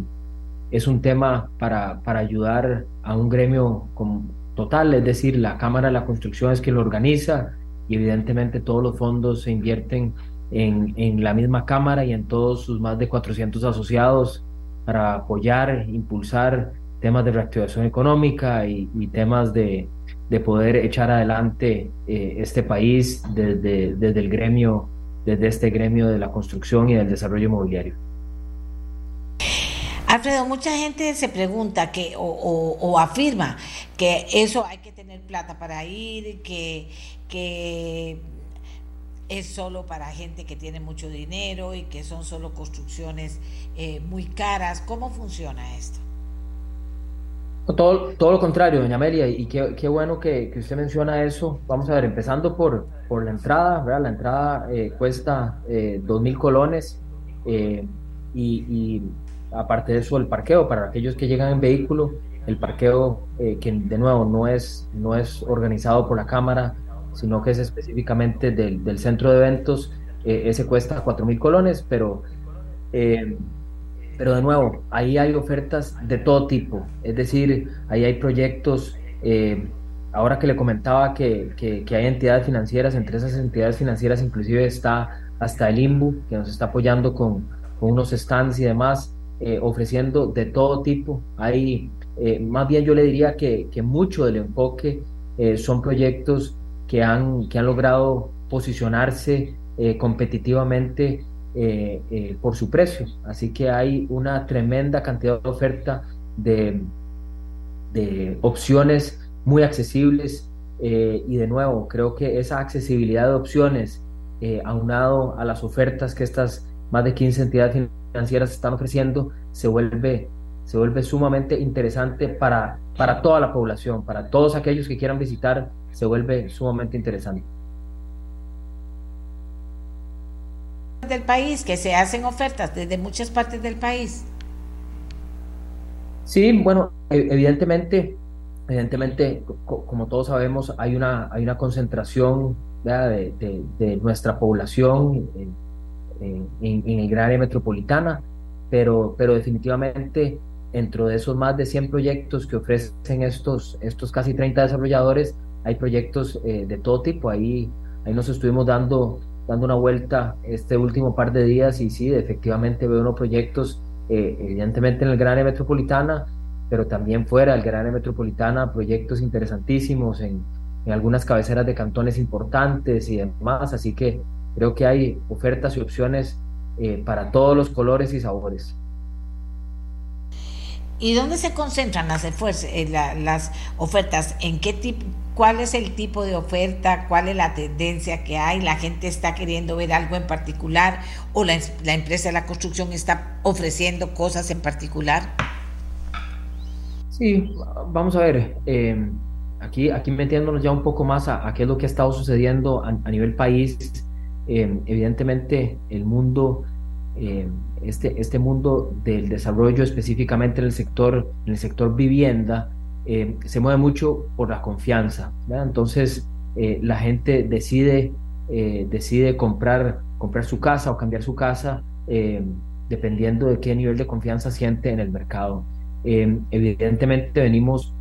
es un tema para, para ayudar a un gremio con, total, es decir, la Cámara de la Construcción es quien lo organiza, y evidentemente todos los fondos se invierten en, en, la misma Cámara y en todos sus más de 400 asociados para apoyar, impulsar temas de reactivación económica y, temas de, de, poder echar adelante eh, este país desde, desde el gremio, desde este gremio de la construcción y del desarrollo inmobiliario. Alfredo, mucha gente se pregunta que o, afirma que eso hay que tener plata para ir, que es solo para gente que tiene mucho dinero y que son solo construcciones eh, muy caras. ¿Cómo funciona esto? Todo, todo lo contrario, doña Amelia, y qué, bueno que, usted menciona eso. Vamos a ver, empezando por, por la entrada, ¿verdad? La entrada eh, cuesta eh, dos mil colones y, aparte de eso el parqueo para aquellos que llegan en vehículo, el parqueo que de nuevo no es, no es organizado por la Cámara, sino que es específicamente del, del centro de eventos. Eh, ese cuesta 4 mil colones, pero, eh, pero de nuevo, ahí hay ofertas de todo tipo, es decir, ahí hay proyectos. Eh, ahora que le comentaba que, que, que, hay entidades financieras, entre esas entidades financieras inclusive está hasta el IMBU, que nos está apoyando con, con unos stands y demás, ofreciendo de todo tipo. Hay, más bien yo le diría que, que mucho del enfoque son proyectos que han, que han logrado posicionarse eh, competitivamente eh, eh, por su precio. Así que hay una tremenda cantidad de oferta de, de opciones muy accesibles y de nuevo creo que esa accesibilidad de opciones aunado a las ofertas que estas más de 15 entidades financieras están ofreciendo se vuelve se vuelve sumamente interesante para, para toda la población, para todos aquellos que quieran visitar se vuelve sumamente interesante. Del país, que se hacen ofertas desde muchas partes del país. Sí, bueno, e-, evidentemente, evidentemente, como todos sabemos, hay una, hay una concentración de, de, nuestra población en, en, el gran área metropolitana, pero, pero definitivamente dentro de esos más de 100 proyectos que ofrecen estos, estos casi 30 desarrolladores, hay proyectos eh, de todo tipo. Ahí, ahí nos estuvimos dando, dando una vuelta este último par de días y sí, efectivamente veo unos proyectos, eh, evidentemente en el gran área metropolitana, pero también fuera del gran área metropolitana, proyectos interesantísimos en, en algunas cabeceras de cantones importantes y demás. Así que creo que hay ofertas y opciones eh, para todos los colores y sabores. ¿Y dónde se concentran las, las ofertas? ¿En qué tipo? cuál es el tipo de oferta, cuál es la tendencia que hay, la gente está queriendo ver algo en particular o la, empresa de la construcción está ofreciendo cosas en particular. Sí, vamos a ver, em, aquí, aquí metiéndonos ya un poco más a, qué es lo que ha estado sucediendo a, nivel país, em, evidentemente el mundo, em, este, este mundo del desarrollo específicamente en el sector, en el sector vivienda, eh, se mueve mucho por la confianza. Entonces, eh, la gente decide, eh, decide comprar, comprar su casa o cambiar su casa dependiendo de qué nivel de confianza siente en el mercado. evidentemente, venimos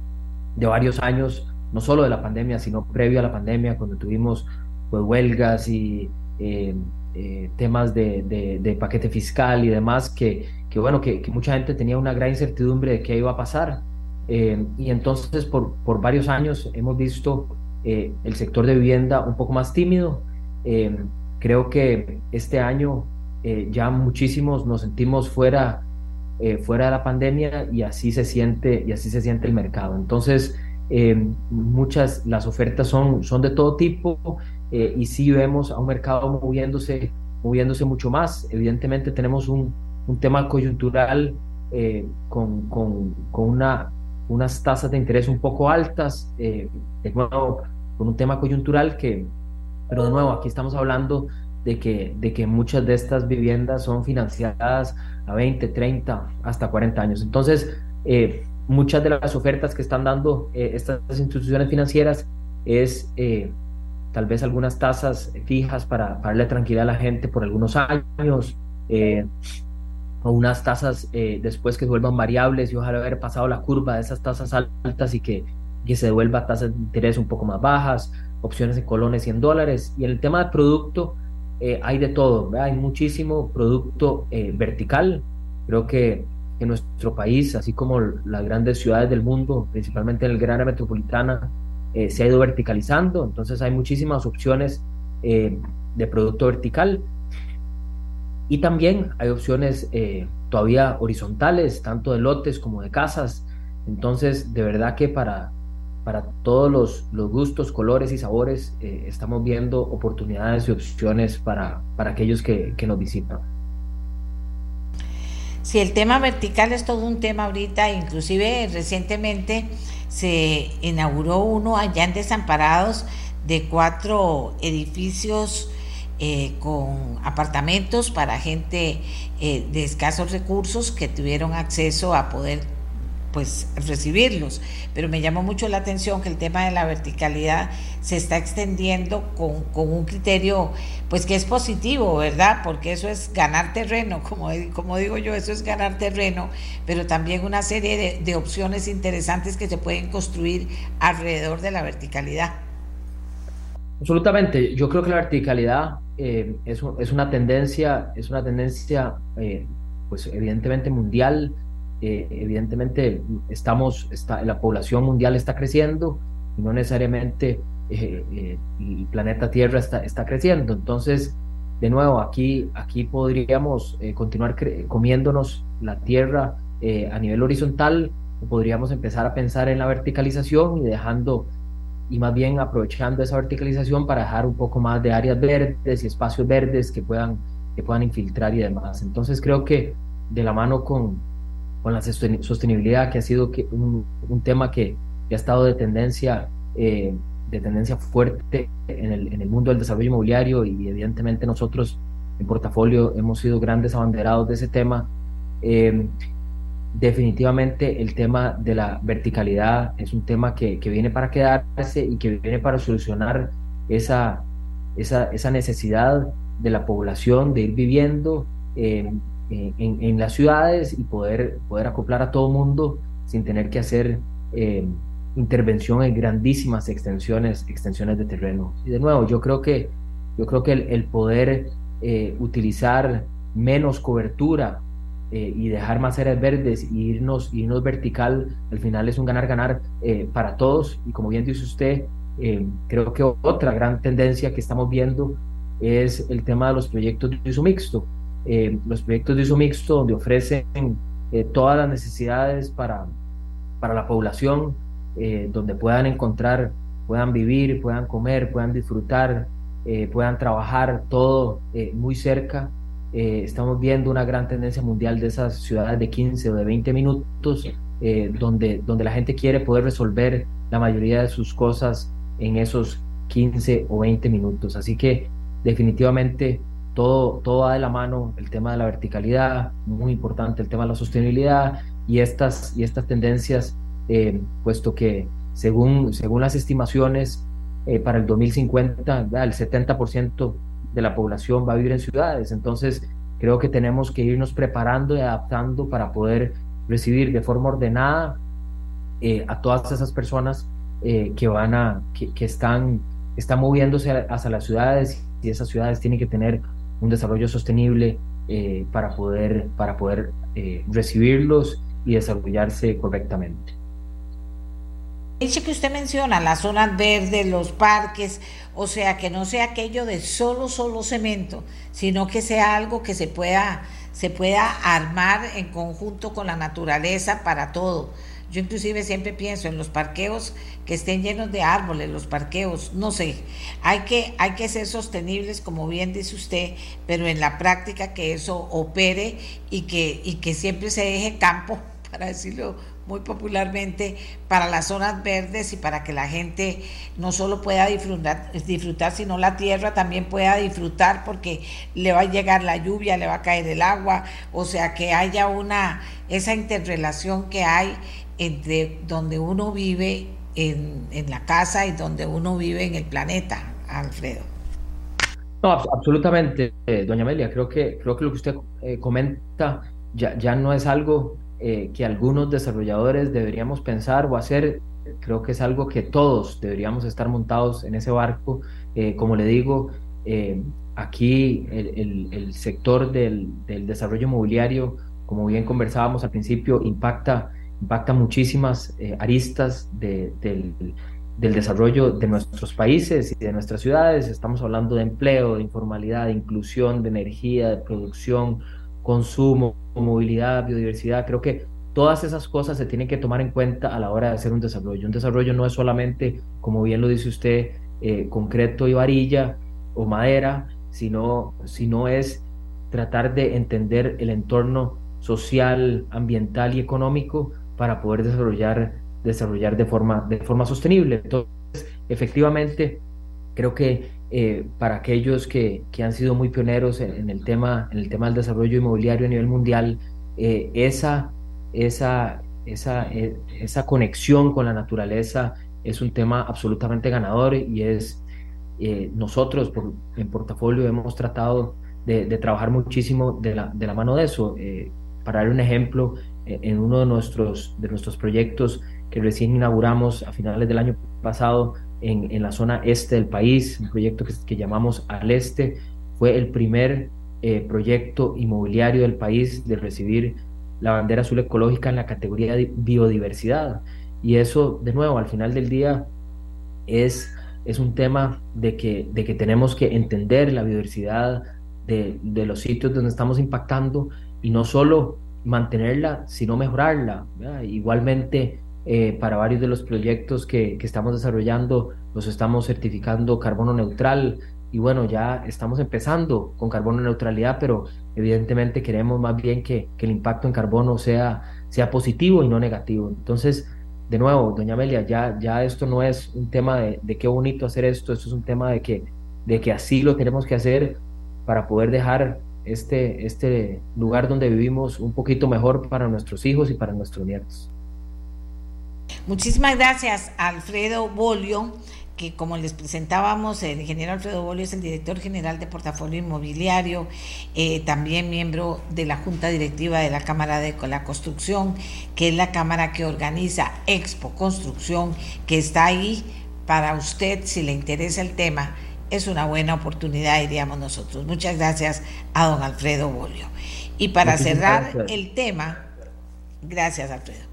de varios años, no solo de la pandemia, sino previo a la pandemia, cuando tuvimos pues, huelgas y temas de, de, paquete fiscal y demás, que, que bueno, que, que mucha gente tenía una gran incertidumbre de qué iba a pasar. Eh, y entonces por, por, varios años hemos visto eh, el sector de vivienda un poco más tímido. Eh, creo que este año ya muchísimos nos sentimos fuera, fuera de la pandemia y así se siente, y así se siente el mercado. Entonces, muchas, las ofertas son, son de todo tipo y sí vemos a un mercado moviéndose, moviéndose mucho más. Evidentemente tenemos un, un tema coyuntural con, con, con, una unas tasas de interés un poco altas, de nuevo, con un tema coyuntural que, pero de nuevo, aquí estamos hablando de que, de que muchas de estas viviendas son financiadas a 20, 30, hasta 40 años. Entonces, eh, muchas de las ofertas que están dando eh, estas instituciones financieras es eh, tal vez algunas tasas fijas para, darle tranquilidad a la gente por algunos años, o unas tasas después que se vuelvan variables y ojalá haber pasado la curva de esas tasas altas y que, que se devuelva tasas de interés un poco más bajas, opciones de colones y en dólares. Y en el tema de producto, eh, hay de todo, hay muchísimo producto eh, vertical. Creo que en nuestro país, así como las grandes ciudades del mundo, principalmente en el gran área metropolitana, eh, se ha ido verticalizando. Entonces hay muchísimas opciones de producto vertical. Y también hay opciones todavía horizontales, tanto de lotes como de casas. Entonces, de verdad que para, para todos los, gustos, colores y sabores, eh, estamos viendo oportunidades y opciones para, para aquellos que, que nos visitan. Sí, el tema vertical es todo un tema ahorita, inclusive recientemente se inauguró uno allá en Desamparados de cuatro edificios eh, con apartamentos para gente eh, de escasos recursos que tuvieron acceso a poder pues recibirlos. Pero me llamó mucho la atención que el tema de la verticalidad se está extendiendo con, un criterio pues que es positivo, ¿verdad? Porque eso es ganar terreno, <laughs> como, como digo yo, eso es ganar terreno, pero también una serie de, opciones interesantes que se pueden construir alrededor de la verticalidad. Absolutamente, yo creo que la verticalidad eh, es, es, una tendencia, es una tendencia eh, pues evidentemente mundial, eh, evidentemente estamos, está, la población mundial está creciendo y no necesariamente eh, eh, el planeta Tierra está, está creciendo. Entonces, de nuevo, aquí, aquí podríamos continuar comiéndonos la Tierra a nivel horizontal, o podríamos empezar a pensar en la verticalización y dejando, y más bien aprovechando esa verticalización para dejar un poco más de áreas verdes y espacios verdes que puedan, que puedan infiltrar y demás. Entonces creo que de la mano con, con la sostenibilidad, que ha sido un, un tema que, ha estado de tendencia, eh, de tendencia fuerte en el, en el mundo del desarrollo inmobiliario y evidentemente nosotros en portafolio hemos sido grandes abanderados de ese tema. Eh, definitivamente el tema de la verticalidad es un tema que, que, viene para quedarse y que viene para solucionar esa, esa, esa necesidad de la población de ir viviendo eh, eh, en, las ciudades y poder, poder acoplar a todo mundo sin tener que hacer eh, intervención en grandísimas extensiones, extensiones de terreno. Y de nuevo, yo creo que, yo creo que el, poder eh, utilizar menos cobertura y dejar más áreas verdes y irnos, irnos vertical, al final es un ganar-ganar para todos. Y como bien dice usted, creo que otra gran tendencia que estamos viendo es el tema de los proyectos de uso mixto. Eh, los proyectos de uso mixto donde ofrecen eh, todas las necesidades para, para la población, eh, donde puedan encontrar, puedan vivir, puedan comer, puedan disfrutar, puedan trabajar todo muy cerca. estamos viendo una gran tendencia mundial de esas ciudades de 15 o de 20 minutos, donde, donde la gente quiere poder resolver la mayoría de sus cosas en esos 15 o 20 minutos. Así que definitivamente todo, todo va de la mano, el tema de la verticalidad, muy importante, el tema de la sostenibilidad y estas, y estas tendencias, eh, puesto que según, según las estimaciones, eh, para el 2050 el 70% de la población va a vivir en ciudades. Entonces, creo que tenemos que irnos preparando y adaptando para poder recibir de forma ordenada eh, a todas esas personas que van a, que, que, están, están moviéndose hacia las ciudades y esas ciudades tienen que tener un desarrollo sostenible eh, para poder, para poder eh, recibirlos y desarrollarse correctamente. Dice que usted menciona las zonas verdes, los parques, o sea, que no sea aquello de solo, solo cemento, sino que sea algo que se pueda, se pueda armar en conjunto con la naturaleza para todo. Yo inclusive siempre pienso en los parqueos que estén llenos de árboles, los parqueos, no sé. Hay que, hay que ser sostenibles, como bien dice usted, pero en la práctica que eso opere y que, y que siempre se deje campo, <laughs> para decirlo muy popularmente para las zonas verdes y para que la gente no solo pueda disfrutar, disfrutar, sino la tierra también pueda disfrutar porque le va a llegar la lluvia, le va a caer el agua, o sea que haya una, esa interrelación que hay entre donde uno vive en, en la casa y donde uno vive en el planeta, Alfredo. No, absolutamente, eh, doña Amelia. Creo que, creo que lo que usted eh, comenta ya, ya no es algo eh, que algunos desarrolladores deberíamos pensar o hacer. Creo que es algo que todos deberíamos estar montados en ese barco. como le digo, aquí el, el, sector del, del, desarrollo inmobiliario, como bien conversábamos al principio, impacta, impacta muchísimas aristas de, del del desarrollo de nuestros países y de nuestras ciudades. Estamos hablando de empleo, de informalidad, de inclusión, de energía, de producción, consumo, movilidad, biodiversidad. Creo que todas esas cosas se tienen que tomar en cuenta a la hora de hacer un desarrollo. Un desarrollo no es solamente, como bien lo dice usted, eh, concreto y varilla o madera, sino, sino es tratar de entender el entorno social, ambiental y económico para poder desarrollar desarrollar de forma, de forma sostenible. Entonces, efectivamente, creo que eh, para aquellos que, que, han sido muy pioneros en, el tema, en el tema del desarrollo inmobiliario a nivel mundial, eh, esa, esa, esa, eh, esa conexión con la naturaleza es un tema absolutamente ganador y es nosotros en portafolio hemos tratado de, de, trabajar muchísimo de la, de la mano de eso. para dar un ejemplo, en uno de nuestros, de nuestros proyectos que recién inauguramos a finales del año pasado en, en la zona este del país, un proyecto que, que llamamos Al Este, fue el primer eh, proyecto inmobiliario del país de recibir la bandera azul ecológica en la categoría de biodiversidad. Y eso, de nuevo, al final del día es, es un tema de que, de que tenemos que entender la biodiversidad de, de los sitios donde estamos impactando y no solo mantenerla, sino mejorarla. Igualmente, eh, para varios de los proyectos que, que, estamos desarrollando, los estamos certificando carbono neutral y bueno, ya estamos empezando con carbono neutralidad, pero evidentemente queremos más bien que, que el impacto en carbono sea, sea positivo y no negativo. Entonces, de nuevo, doña Amelia, ya, ya esto no es un tema de, de qué bonito hacer esto, esto es un tema de que, de que así lo tenemos que hacer para poder dejar este, este lugar donde vivimos un poquito mejor para nuestros hijos y para nuestros nietos. Muchísimas gracias, Alfredo Bolio, que como les presentábamos, el ingeniero Alfredo Bolio es el director general de Portafolio Inmobiliario, eh, también miembro de la Junta Directiva de la Cámara de la Construcción, que es la cámara que organiza Expo Construcción, que está ahí para usted si le interesa el tema. Es una buena oportunidad, diríamos nosotros. Muchas gracias a don Alfredo Bolio. Y para cerrar el tema, gracias Alfredo.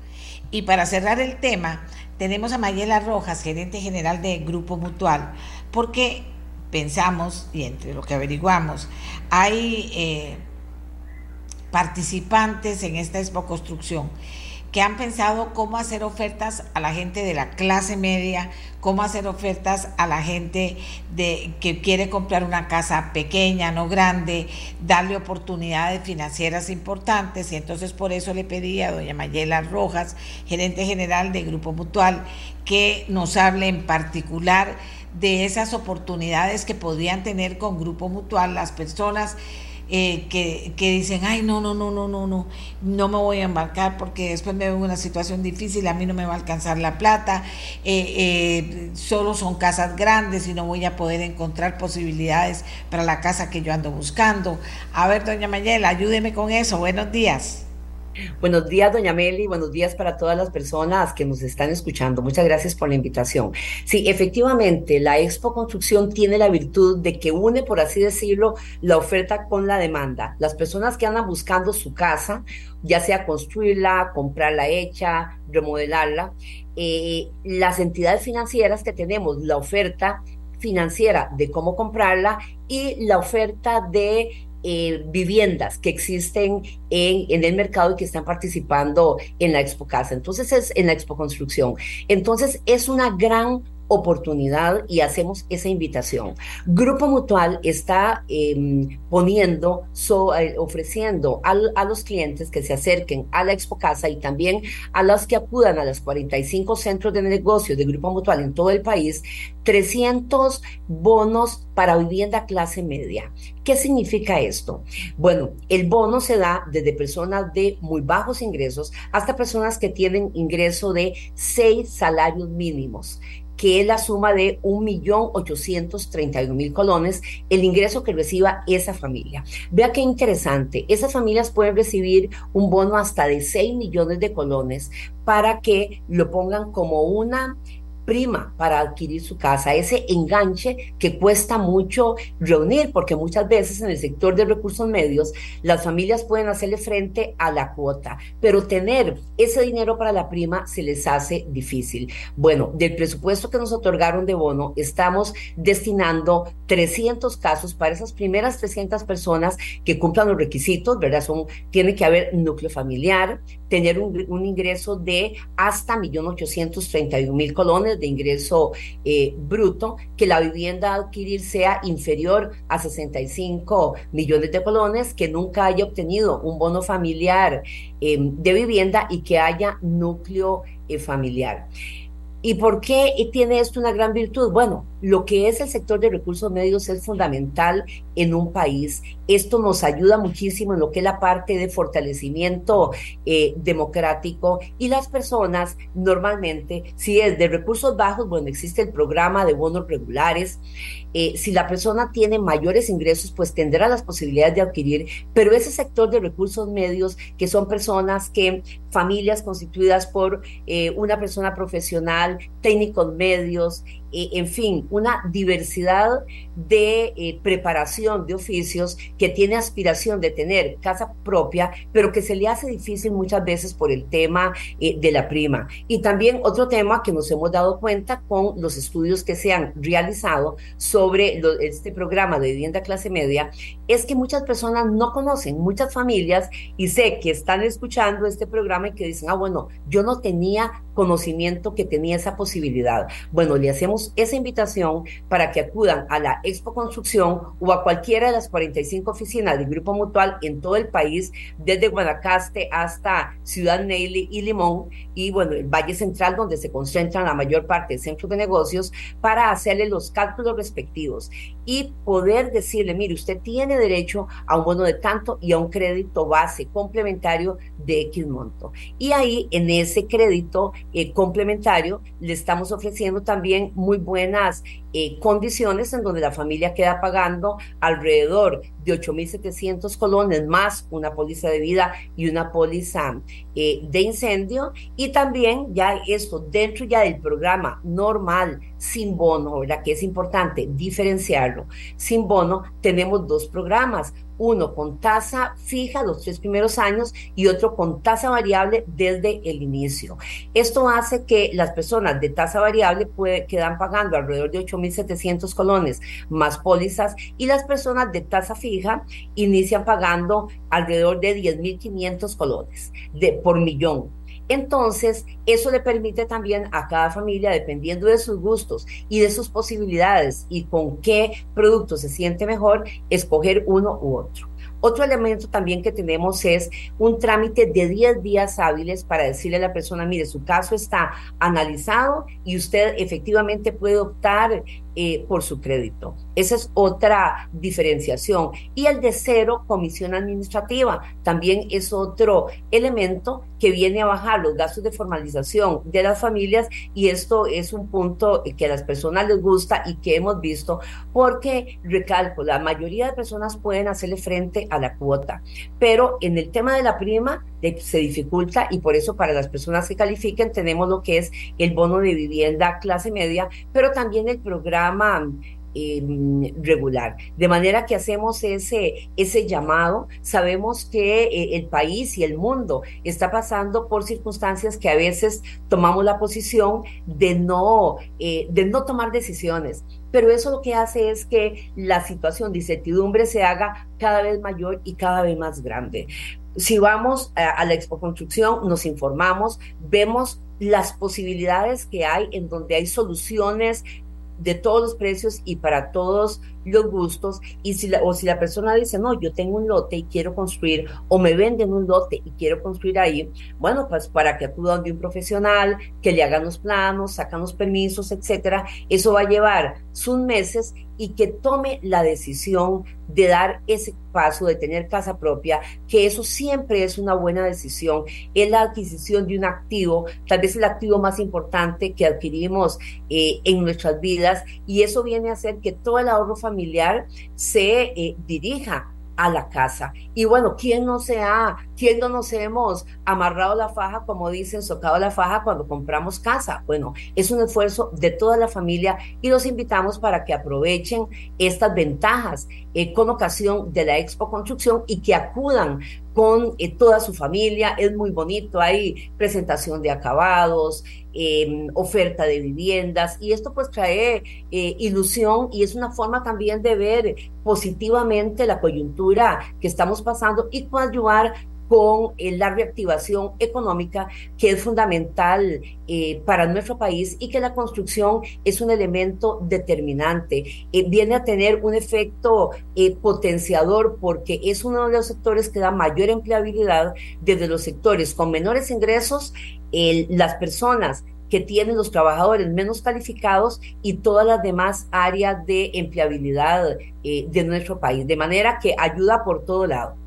Y para cerrar el tema, tenemos a Mayela Rojas, gerente general de Grupo Mutual, porque pensamos, y entre lo que averiguamos, hay eh, participantes en esta Expo Construcción que han pensado cómo hacer ofertas a la gente de la clase media, cómo hacer ofertas a la gente de, que quiere comprar una casa pequeña, no grande, darle oportunidades financieras importantes. Y entonces por eso le pedí a doña Mayela Rojas, gerente general de Grupo Mutual, que nos hable en particular de esas oportunidades que podrían tener con Grupo Mutual las personas eh, que, que, dicen, ay, no, no, no, no, no, no, no me voy a embarcar porque después me veo en una situación difícil, a mí no me va a alcanzar la plata, eh, eh, solo son casas grandes y no voy a poder encontrar posibilidades para la casa que yo ando buscando. A ver, doña Mayela, ayúdeme con eso. Buenos días. Buenos días, doña Meli, buenos días para todas las personas que nos están escuchando. Muchas gracias por la invitación. Sí, efectivamente, la Expo Construcción tiene la virtud de que une, por así decirlo, la oferta con la demanda. Las personas que andan buscando su casa, ya sea construirla, comprarla hecha, remodelarla, eh, las entidades financieras que tenemos, la oferta financiera de cómo comprarla y la oferta de eh, viviendas que existen en, en, el mercado y que están participando en la Expo Casa. Entonces es en la Expo Construcción. Entonces es una gran oportunidad y hacemos esa invitación. Grupo Mutual está em, poniendo, eh, ofreciendo a los clientes que se acerquen a la Expo Casa y también a los que acudan a los 45 centros de negocio de Grupo Mutual en todo el país, 300 bonos para vivienda clase media. ¿Qué significa esto? Bueno, el bono se da desde personas de muy bajos ingresos hasta personas que tienen ingreso de seis salarios mínimos que es la suma de 1.831.000 colones, el ingreso que reciba esa familia. Vea qué interesante, esas familias pueden recibir un bono hasta de 6 millones de colones para que lo pongan como una prima para adquirir su casa, ese enganche que cuesta mucho reunir, porque muchas veces en el sector de recursos medios las familias pueden hacerle frente a la cuota, pero tener ese dinero para la prima se les hace difícil. Bueno, del presupuesto que nos otorgaron de bono, estamos destinando 300 casos para esas primeras 300 personas que cumplan los requisitos, ¿verdad? Son, tiene que haber núcleo familiar, tener un, ingreso de hasta 1.831.000 colones de ingreso eh, bruto, que la vivienda a adquirir sea inferior a 65 millones de colones, que nunca haya obtenido un bono familiar eh, de vivienda y que haya núcleo eh, familiar. ¿Y por qué tiene esto una gran virtud? Bueno, lo que es el sector de recursos medios es fundamental en un país. Esto nos ayuda muchísimo en lo que es la parte de fortalecimiento eh, democrático y las personas normalmente, si es de recursos bajos, bueno, existe el programa de bonos regulares. Eh, si la persona tiene mayores ingresos, pues tendrá las posibilidades de adquirir, pero ese sector de recursos medios, que son personas que, familias constituidas por eh, una persona profesional, técnicos medios, eh, en fin, una diversidad de eh, preparación de oficios que tiene aspiración de tener casa propia, pero que se le hace difícil muchas veces por el tema eh, de la prima. Y también otro tema que nos hemos dado cuenta con los estudios que se han realizado sobre este programa de vivienda clase media, es que muchas personas no conocen, muchas familias, y sé que están escuchando este programa y que dicen, ah, bueno, yo no tenía conocimiento que tenía esa posibilidad. Bueno, le hacemos esa invitación para que acudan a la Expo Construcción o a cualquiera de las 45 oficinas del Grupo Mutual en todo el país, desde Guanacaste hasta Ciudad Neily y Limón, y bueno, el Valle Central, donde se concentran la mayor parte del centro de negocios, para hacerle los cálculos respectivos y poder decirle, mire, usted tiene derecho a un bono de tanto y a un crédito base complementario de X monto. Y ahí, en ese crédito eh, complementario, le estamos ofreciendo también muy buenas eh, condiciones en donde la familia queda pagando alrededor de 8.700 colones más una póliza de vida y una póliza eh, de incendio y también ya esto dentro ya del programa normal sin bono, ¿verdad? Que es importante diferenciarlo. Sin bono tenemos dos programas, uno con tasa fija los tres primeros años y otro con tasa variable desde el inicio. Esto hace que las personas de tasa variable puede, quedan pagando alrededor de 8.700 colones más pólizas y las personas de tasa fija inician pagando alrededor de 10.500 colones de, por millón. Entonces, eso le permite también a cada familia, dependiendo de sus gustos y de sus posibilidades y con qué producto se siente mejor, escoger uno u otro. Otro elemento también que tenemos es un trámite de 10 días hábiles para decirle a la persona, mire, su caso está analizado y usted efectivamente puede optar eh, por su crédito. Esa es otra diferenciación. Y el de cero, comisión administrativa, también es otro elemento que viene a bajar los gastos de formalización de las familias y esto es un punto que a las personas les gusta y que hemos visto porque, recalco, la mayoría de personas pueden hacerle frente a la cuota, pero en el tema de la prima se dificulta y por eso para las personas que califiquen tenemos lo que es el bono de vivienda clase media, pero también el programa Em, regular. De manera que hacemos ese, ese llamado. Sabemos que eh, el país y el mundo está pasando por circunstancias que a veces tomamos la posición de no, eh, de no tomar decisiones. Pero eso lo que hace es que la situación de incertidumbre se haga cada vez mayor y cada vez más grande. Si vamos a, a la expo construcción, nos informamos, vemos las posibilidades que hay en donde hay soluciones de todos los precios y para todos los gustos y si la, o si la persona dice, no, yo tengo un lote y quiero construir o me venden un lote y quiero construir ahí, bueno, pues para que acudan de un profesional, que le hagan los planos, sacan los permisos, etcétera, eso va a llevar sus meses y que tome la decisión de dar ese paso, de tener casa propia, que eso siempre es una buena decisión, es la adquisición de un activo, tal vez el activo más importante que adquirimos eh, en nuestras vidas, y eso viene a hacer que todo el ahorro familiar se eh, dirija a la casa. Y bueno, ¿quién no se ha, quién no nos hemos amarrado la faja, como dicen, socado la faja cuando compramos casa? Bueno, es un esfuerzo de toda la familia y los invitamos para que aprovechen estas ventajas eh, con ocasión de la Expo Construcción y que acudan con eh, toda su familia. Es muy bonito, hay presentación de acabados, em, oferta de viviendas y esto pues trae eh, ilusión y es una forma también de ver positivamente la coyuntura que estamos pasando y ayudar con eh, la reactivación económica que es fundamental eh, para nuestro país y que la construcción es un elemento determinante. Eh, viene a tener un efecto potenciador porque es uno de los sectores que da mayor empleabilidad desde los sectores con menores ingresos, las personas que tienen los trabajadores menos calificados y todas las demás áreas de empleabilidad de nuestro país. De manera que ayuda por todo lado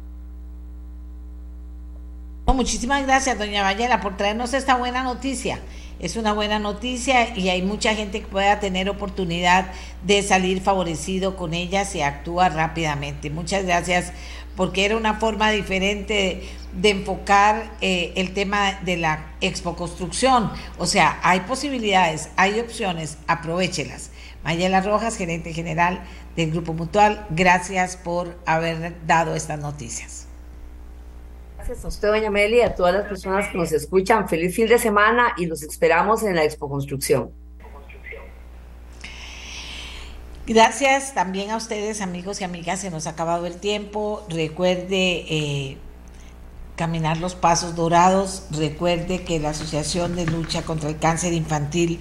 muchísimas gracias, doña Vallela, por traernos esta buena noticia. Es una buena noticia y hay mucha gente que pueda tener oportunidad de salir favorecido con ella si actúa rápidamente. Muchas gracias porque era una forma diferente de, enfocar eh, el tema de la expo construcción. O sea, hay posibilidades, hay opciones, aprovechelas. Mayela Rojas, gerente general del Grupo Mutual, gracias por haber dado estas noticias. Gracias a usted, doña Meli, y a todas las personas que nos escuchan. Feliz fin de semana y los esperamos en la Expo Construcción. Gracias también a ustedes, amigos y amigas. Se nos ha acabado el tiempo. Recuerde eh, caminar los pasos dorados. Recuerde que la Asociación de Lucha contra el Cáncer Infantil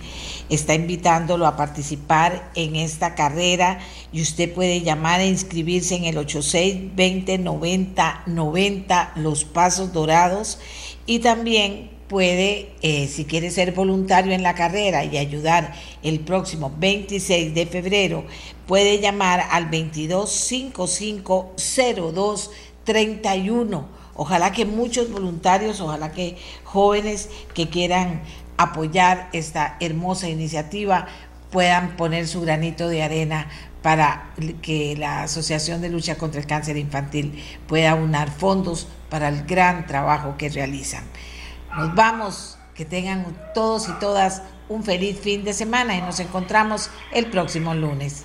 está invitándolo a participar en esta carrera y usted puede llamar e inscribirse en el 86 20 90 90 Los Pasos Dorados y también puede, eh, si quiere ser voluntario en la carrera y ayudar el próximo 26 de febrero, puede llamar al 22 55 02 31 Ojalá que muchos voluntarios, ojalá que jóvenes que quieran apoyar esta hermosa iniciativa puedan poner su granito de arena para que la Asociación de Lucha contra el Cáncer Infantil pueda unar fondos para el gran trabajo que realizan. Nos vamos, que tengan todos y todas un feliz fin de semana y nos encontramos el próximo lunes.